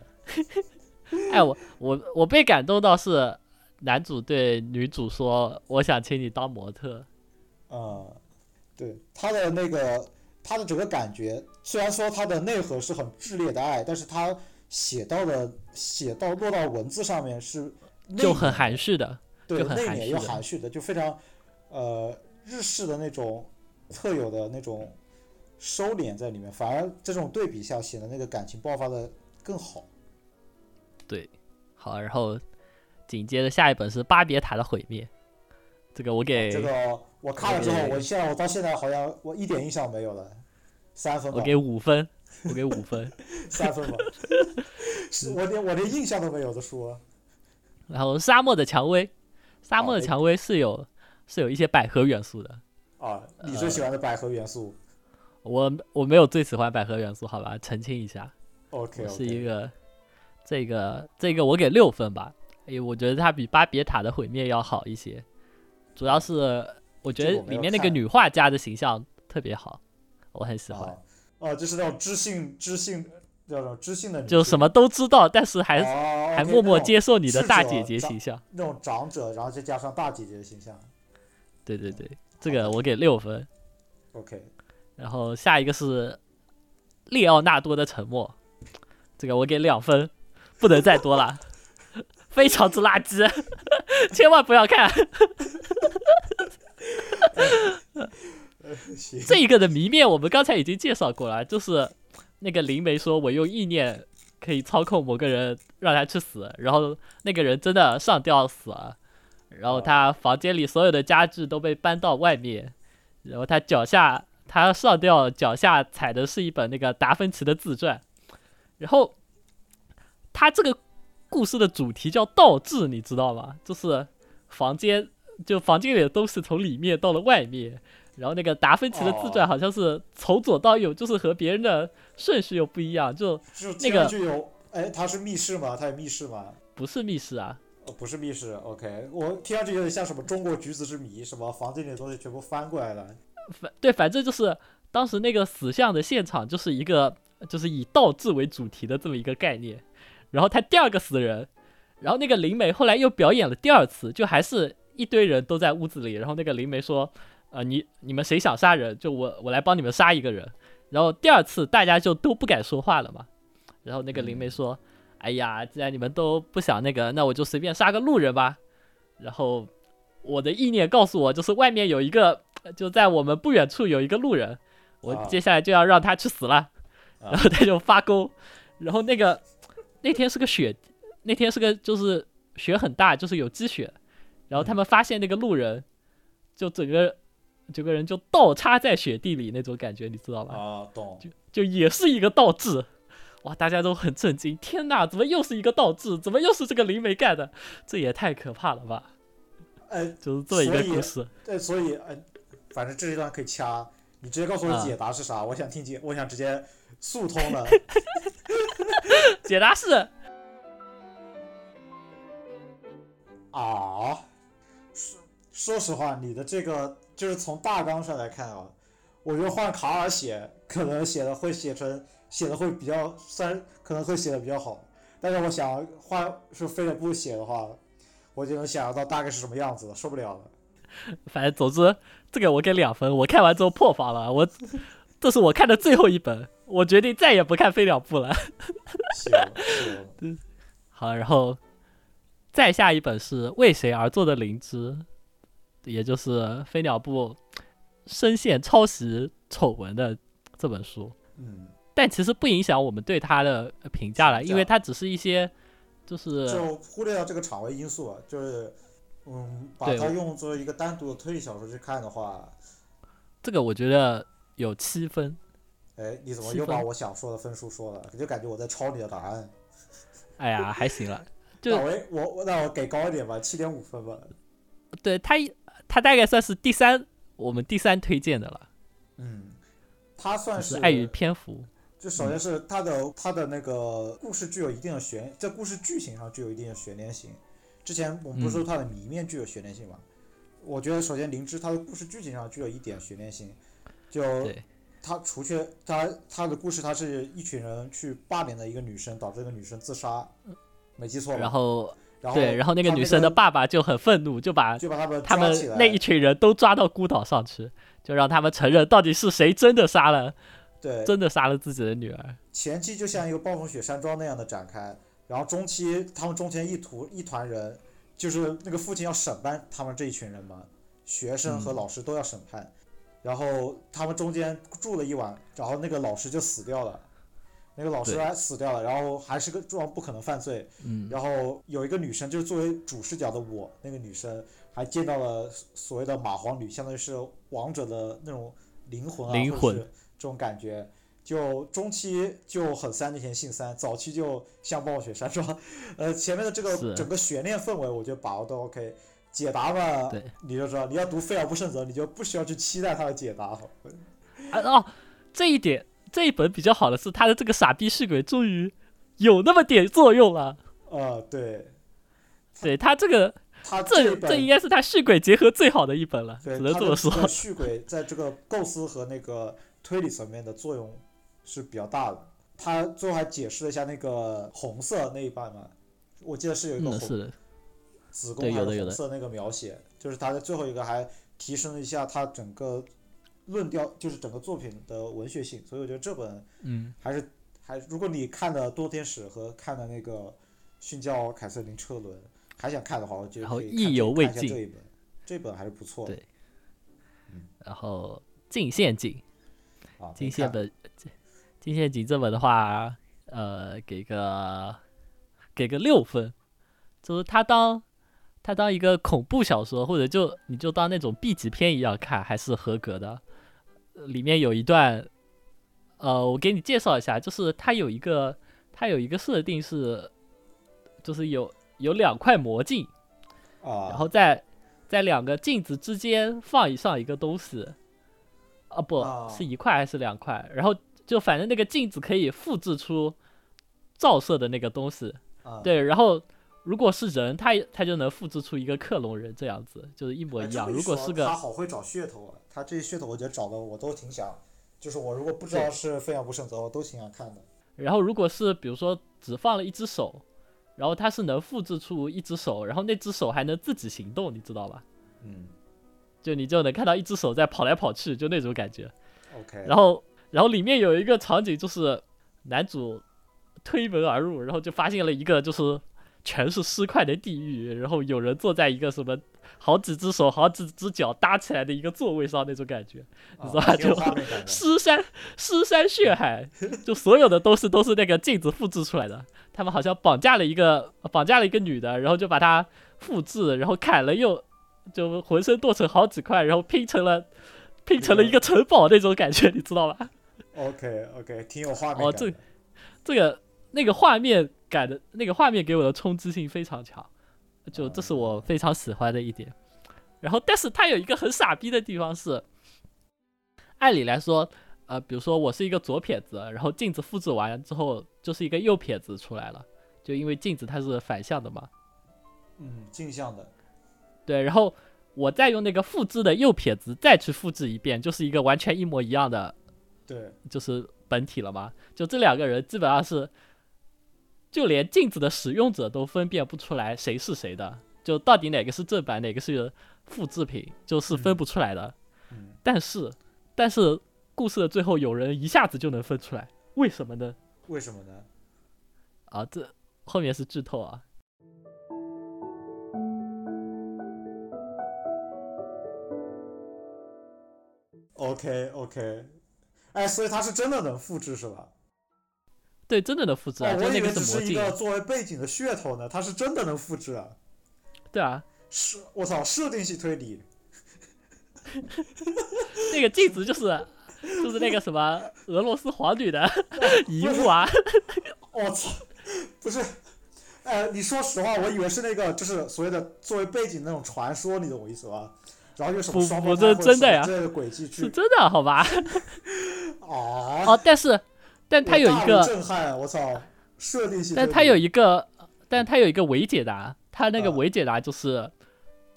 哎，我我我被感动到是男主对女主说：“我想请你当模特。”啊，对他的那个。他的整个感觉，虽然说他的内核是很炽烈的爱，但是他写到的写到落到文字上面是就很含蓄的，对，内敛又含蓄的，就非常呃日式的那种特有的那种收敛在里面，反而这种对比下显得那个感情爆发的更好。对，好，然后紧接着下一本是《巴别塔的毁灭》，这个我给这个。我看了之后，我现在我到现在好像我一点印象没有了，三分。我给五分，我给五分，三分吧。我连我连印象都没有的书。然后沙漠的蔷薇，沙漠的蔷薇是有是有一些百合元素的。啊，你最喜欢的百合元素？我我没有最喜欢百合元素，好吧，澄清一下。OK，是一个这个这个我给六分吧，因为我觉得它比巴别塔的毁灭要好一些，主要是。我觉得里面那个女画家的形象特别好，我很喜欢。哦，就是那种知性、知性，叫知性的，就什么都知道，但是还还默默接受你的大姐姐形象。那种长者，然后再加上大姐姐的形象。对对对，这个我给六分。OK。然后下一个是列奥纳多的沉默，这个我给两分，不能再多了，非常之垃圾，千万不要看。这一个的谜面我们刚才已经介绍过了，就是那个灵媒说我用意念可以操控某个人让他去死，然后那个人真的上吊死了，然后他房间里所有的家具都被搬到外面，然后他脚下他上吊脚下踩的是一本那个达芬奇的自传，然后他这个故事的主题叫倒置，你知道吗？就是房间就房间里的东西从里面到了外面。然后那个达芬奇的自传好像是从左到右，就是和别人的顺序又不一样，就那个就有哎，他是密室吗？他有密室吗？不是密室啊，哦，不是密室。OK，我听上去有点像什么中国橘子之谜，什么房间里的东西全部翻过来了。反对，反正就是当时那个死相的现场就是一个就是以倒置为主题的这么一个概念。然后他第二个死人，然后那个灵媒后来又表演了第二次，就还是一堆人都在屋子里，然后那个灵媒说。呃，你你们谁想杀人，就我我来帮你们杀一个人。然后第二次大家就都不敢说话了嘛。然后那个灵媒说：“哎呀，既然你们都不想那个，那我就随便杀个路人吧。”然后我的意念告诉我，就是外面有一个，就在我们不远处有一个路人，我接下来就要让他去死了。然后他就发功。然后那个那天是个雪，那天是个就是雪很大，就是有积雪。然后他们发现那个路人，就整个。这个人就倒插在雪地里那种感觉，你知道吧？啊，懂。就就也是一个倒置，哇，大家都很震惊。天哪，怎么又是一个倒置？怎么又是这个灵媒干的？这也太可怕了吧！哎，就是这么一个故事。对，所以，哎，反正这一段可以掐，你直接告诉我解答是啥？我想听解，我想直接速通了。解答是啊，说说实话，你的这个。就是从大纲上来看啊，我觉得换卡尔写可能写的会写成写的会比较，虽然可能会写的比较好，但是我想换是菲利布写的话，我就能想象到大概是什么样子了，受不了了。反正总之这个我给两分，我看完之后破防了，我这是我看的最后一本，我决定再也不看飞鸟布了。行行，好，然后再下一本是为谁而做的灵芝。也就是飞鸟部深陷抄袭丑闻的这本书，嗯，但其实不影响我们对他的评价了，因为它只是一些，就是就忽略掉这个场外因素，就是，嗯，把它用作一个单独的推理小说去看的话，这个我觉得有七分。哎，你怎么又把我想说的分数说了？就感觉我在抄你的答案。哎呀，还行了。就我我那我给高一点吧，七点五分吧。对他一。他大概算是第三，我们第三推荐的了。嗯，他算是碍于篇幅。就首先是他的他的那个故事具有一定的悬，在故事剧情上具有一定的悬念性。之前我们不是说他的谜面具有悬念性吗？我觉得首先灵芝他的故事剧情上具有一点悬念性。就他除却他他的故事，他是一群人去霸凌的一个女生，导致这个女生自杀，没记错吧？然后。对，然后那个女生的爸爸就很愤怒，就把就把他们他们那一群人都抓到孤岛上去，就让他们承认到底是谁真的杀了，对，真的杀了自己的女儿。前期就像一个暴风雪山庄那样的展开，然后中期他们中间一图一团人，就是那个父亲要审判他们这一群人嘛，学生和老师都要审判，然后他们中间住了一晚，然后那个老师就死掉了。那个老师还死掉了，然后还是个状不可能犯罪。嗯。然后有一个女生，就是作为主视角的我，那个女生还见到了所谓的马皇女，相当于是王者的那种灵魂啊，灵魂这种感觉。就中期就很三年前信三，早期就像暴雪山庄。呃，前面的这个整个悬念氛围，我觉得把握都 OK。解答嘛，你就知道，你要读《费尔不胜则》，你就不需要去期待他的解答。啊哦，这一点。这一本比较好的是，他的这个傻逼续鬼终于有那么点作用了。啊，对，对他这个，他这这应该是他续鬼结合最好的一本了，只能这么说。续鬼在这个构思和那个推理层面的作用是比较大的。他最后还解释了一下那个红色那一半嘛，我记得是有一个红子宫还有红色那个描写，就是他的最后一个还提升了一下他整个。论调就是整个作品的文学性，所以我觉得这本，嗯，还是还如果你看的多天使和看的那个训教凯瑟琳车轮还想看的话，我觉得可以意犹未尽。这一本，这本还是不错的。对，然后近陷阱，啊，近陷本，进陷阱这本的话，呃，给个给个六分，就是他当他当一个恐怖小说，或者就你就当那种 B 级片一样看，还是合格的。里面有一段，呃，我给你介绍一下，就是它有一个它有一个设定是，就是有有两块魔镜，啊，然后在在两个镜子之间放一上一个东西，啊，不是一块还是两块，然后就反正那个镜子可以复制出照射的那个东西，对，然后如果是人，他他就能复制出一个克隆人这样子，就是一模一样。如果是个他好会找噱头啊，他这些噱头我觉得找的我都挺想，就是我如果不知道是飞鸟不胜责，我都挺想看的。然后如果是比如说只放了一只手。然后他是能复制出一只手，然后那只手还能自己行动，你知道吧？嗯，就你就能看到一只手在跑来跑去，就那种感觉。OK。然后，然后里面有一个场景，就是男主推门而入，然后就发现了一个就是全是尸块的地狱，然后有人坐在一个什么。好几只手、好几只脚搭起来的一个座位上那种感觉，你知道吧？就尸山、尸山血海，就所有的都是都是那个镜子复制出来的。他们好像绑架了一个绑架了一个女的，然后就把她复制，然后砍了又就浑身剁成好几块，然后拼成了拼成了一个城堡那种感觉，你知道吧？OK OK，挺有画面哦，这这个那个画面感的那个画面给我的冲击性非常强。就这是我非常喜欢的一点，然后，但是它有一个很傻逼的地方是，按理来说，呃，比如说我是一个左撇子，然后镜子复制完之后就是一个右撇子出来了，就因为镜子它是反向的嘛，嗯，镜像的，对，然后我再用那个复制的右撇子再去复制一遍，就是一个完全一模一样的，对，就是本体了嘛，就这两个人基本上是。就连镜子的使用者都分辨不出来谁是谁的，就到底哪个是正版，哪个是复制品，就是分不出来的。但是，但是故事的最后有人一下子就能分出来，为什么呢？为什么呢？啊，这后面是剧透啊。OK OK，哎，所以他是真的能复制是吧？对，真的能复制啊！我以为只是一个作为背景的噱头呢，它是真的能复制啊！对啊，是，我操，设定系推理。那个镜子就是，就是那个什么俄罗斯皇女的 遗物啊！我操，不是，呃，你说实话，我以为是那个，就是所谓的作为背景那种传说，你懂我意思吧？然后有什么双胞胎真的呀？这个轨迹是真的，好吧？哦哦，但是。但他有一个震撼，我操！设定性。但他有一个，但他有一个伪解答。他那个伪解答就是，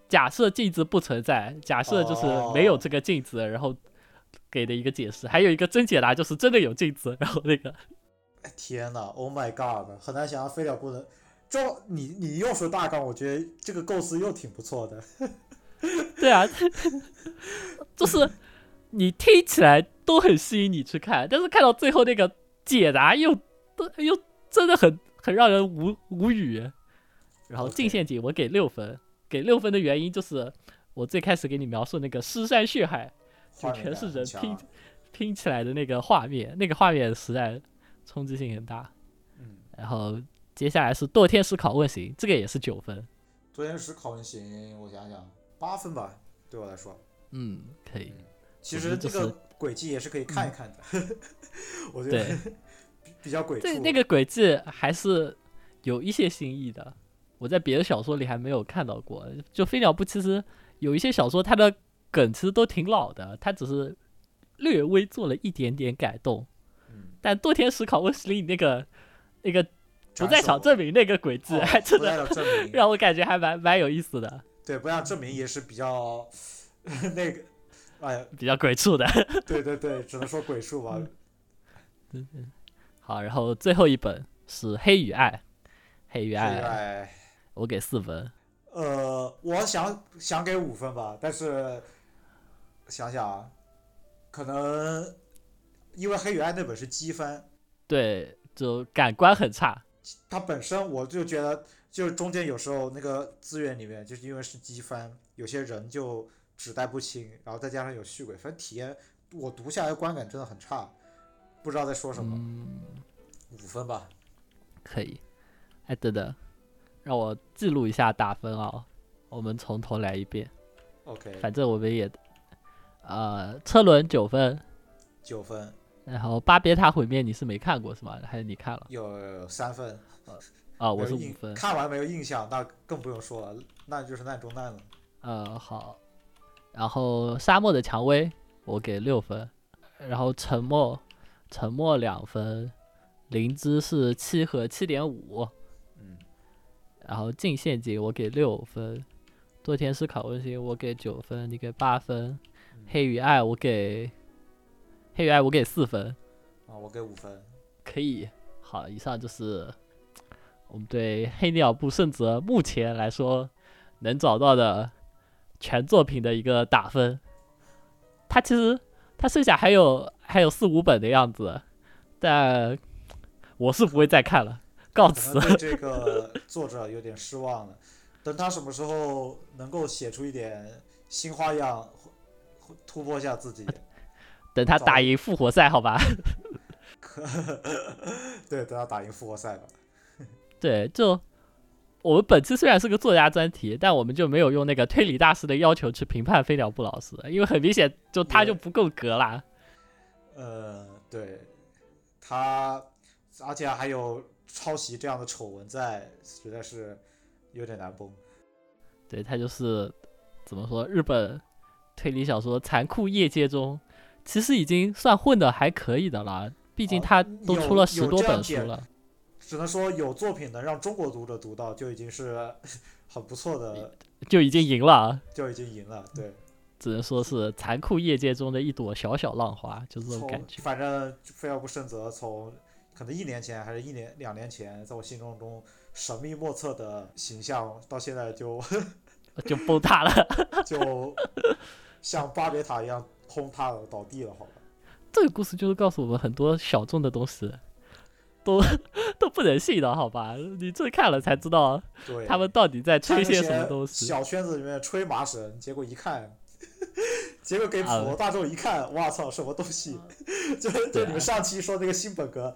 假设镜子不存在，假设就是没有这个镜子，然后给的一个解释。还有一个真解答就是真的有镜子，然后那个。天呐 o h my God！很难想象飞鸟不能。就你你又说大纲，我觉得这个构思又挺不错的。对啊，就是你听起来都很吸引你去看，但是看到最后那个。解答又都又真的很很让人无无语，然后进陷阱我给六分，给六分的原因就是我最开始给你描述那个尸山血海，就全是人拼拼起来的那个画面，那个画面实在冲击性很大。嗯，然后接下来是堕天使拷问型，这个也是九分。堕天使拷问型，我想想，八分吧，对我来说。嗯，可以。其实这个轨迹也是可以看一看的。我觉得比较诡对，那个轨迹还是有一些新意的。我在别的小说里还没有看到过。就飞鸟部其实有一些小说，它的梗其实都挺老的，它只是略微做了一点点改动。嗯但多天使拷问时里那个那个不在场证明那个轨迹，还真的让我感觉还蛮蛮有意思的。对，不让证明也是比较 那个，哎，比较鬼畜的。对对对，只能说鬼畜吧。嗯好，然后最后一本是《黑与爱》，《黑与爱》，我给四分。呃，我想想给五分吧，但是想想啊，可能因为《黑与爱》那本是积分，对，就感官很差。它本身我就觉得，就是中间有时候那个资源里面，就是因为是积分，有些人就纸袋不清，然后再加上有续鬼，反正体验我读下来观感真的很差，不知道在说什么。五分吧，可以。哎，等等，让我记录一下打分啊，我们从头来一遍。OK，反正我们也，呃，车轮九分，九分。然后巴别塔毁灭你是没看过是吗？还是你看了？有三分。啊，我是五分。看完没有印象，那更不用说了，那就是难中难了。呃，好。然后沙漠的蔷薇我给六分，然后沉默，沉默两分，灵芝是七和七点五。嗯。然后净陷阱我给六分，多天使拷问星我给九分，你给八分。黑与爱我给。黑与爱我给四分，啊，我给五分，可以。好，以上就是我们对黑鸟部圣泽目前来说能找到的全作品的一个打分。他其实他剩下还有还有四五本的样子，但我是不会再看了，告辞。对这个作者有点失望了，等他什么时候能够写出一点新花样，突破一下自己。等他打赢复活赛，好吧。对，等他打赢复活赛吧。对，就我们本期虽然是个作家专题，但我们就没有用那个推理大师的要求去评判飞鸟布老师，因为很明显就他就不够格啦。呃，对，他而且还有抄袭这样的丑闻在，实在是有点难崩。对他就是怎么说，日本推理小说残酷业界中。其实已经算混的还可以的了，毕竟他都出了十多本书了。只能说有作品能让中国读者读到，就已经是 很不错的，就已经赢了，就已经赢了。对，只能说是残酷业界中的一朵小小浪花，就这种感觉。反正非要不胜则，从可能一年前还是一年两年前，在我心中中神秘莫测的形象，到现在就就崩塌了，就像巴别塔一样。轰塌了，倒地了，好吧。这个故事就是告诉我们很多小众的东西，都都不能信的，好吧？你这看了才知道，他们到底在吹些什么东西。小圈子里面吹麻绳，结果一看，结果给普罗大众一看，哇操，什么东西？就就你们上期说那个新本格，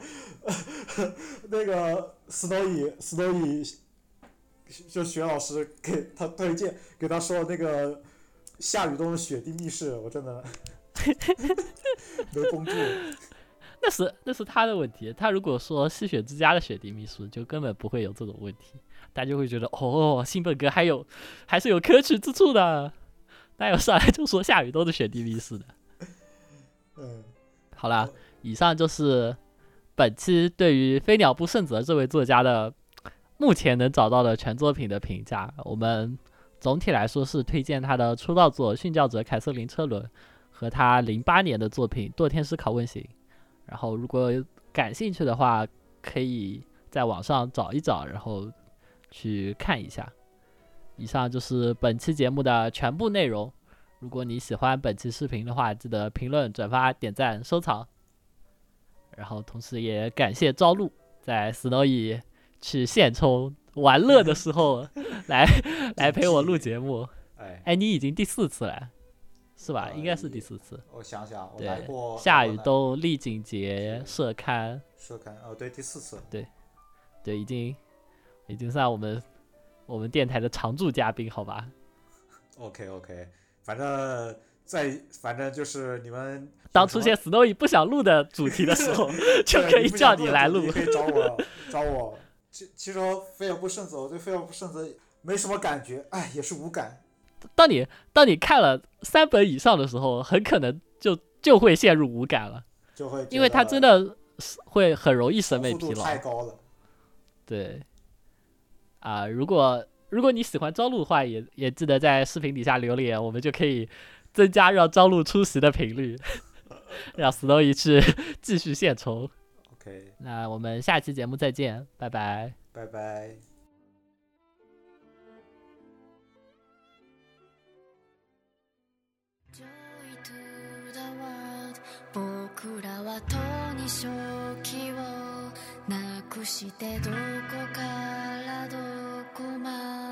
那个 Snowy Snowy，就学老师给他推荐，给他说那个。夏雨冬的雪地密室，我真的没绷住。那是那是他的问题。他如果说吸血之家的雪地秘书，就根本不会有这种问题。大家就会觉得，哦，新本哥还有还是有可取之处的。那有上来就说下雨都是雪地秘书的？嗯，好啦，以上就是本期对于飞鸟不胜泽这位作家的目前能找到的全作品的评价。我们。总体来说是推荐他的出道作《殉教者凯瑟琳车轮》和他零八年的作品《堕天使拷问型》。然后如果感兴趣的话，可以在网上找一找，然后去看一下。以上就是本期节目的全部内容。如果你喜欢本期视频的话，记得评论、转发、点赞、收藏。然后同时也感谢朝露在 Snowy 去现充。玩乐的时候 来来陪我录节目，哎哎，你已经第四次了，是吧？应该是第四次。我想想，我来过夏雨冬、丽景节、社刊、社刊，哦，对，第四次。对，对，已经已经算我们我们电台的常驻嘉宾，好吧？OK OK，反正在反正就是你们当出现 Snowy 不想录的主题的时候，就可以叫你来录，可以找我找我。其其实飞蛾不胜子，我对飞蛾不胜子没什么感觉，哎，也是无感。当你当你看了三本以上的时候，很可能就就会陷入无感了，就会，因为他真的是会很容易审美疲劳。太高了。对。啊，如果如果你喜欢朝露的话，也也记得在视频底下留言，我们就可以增加让朝露出席的频率，让 Snowy 去 继续献丑。那我们下期节目再见，拜拜，拜拜。僕らはとに正気をなくしてどこからどこまで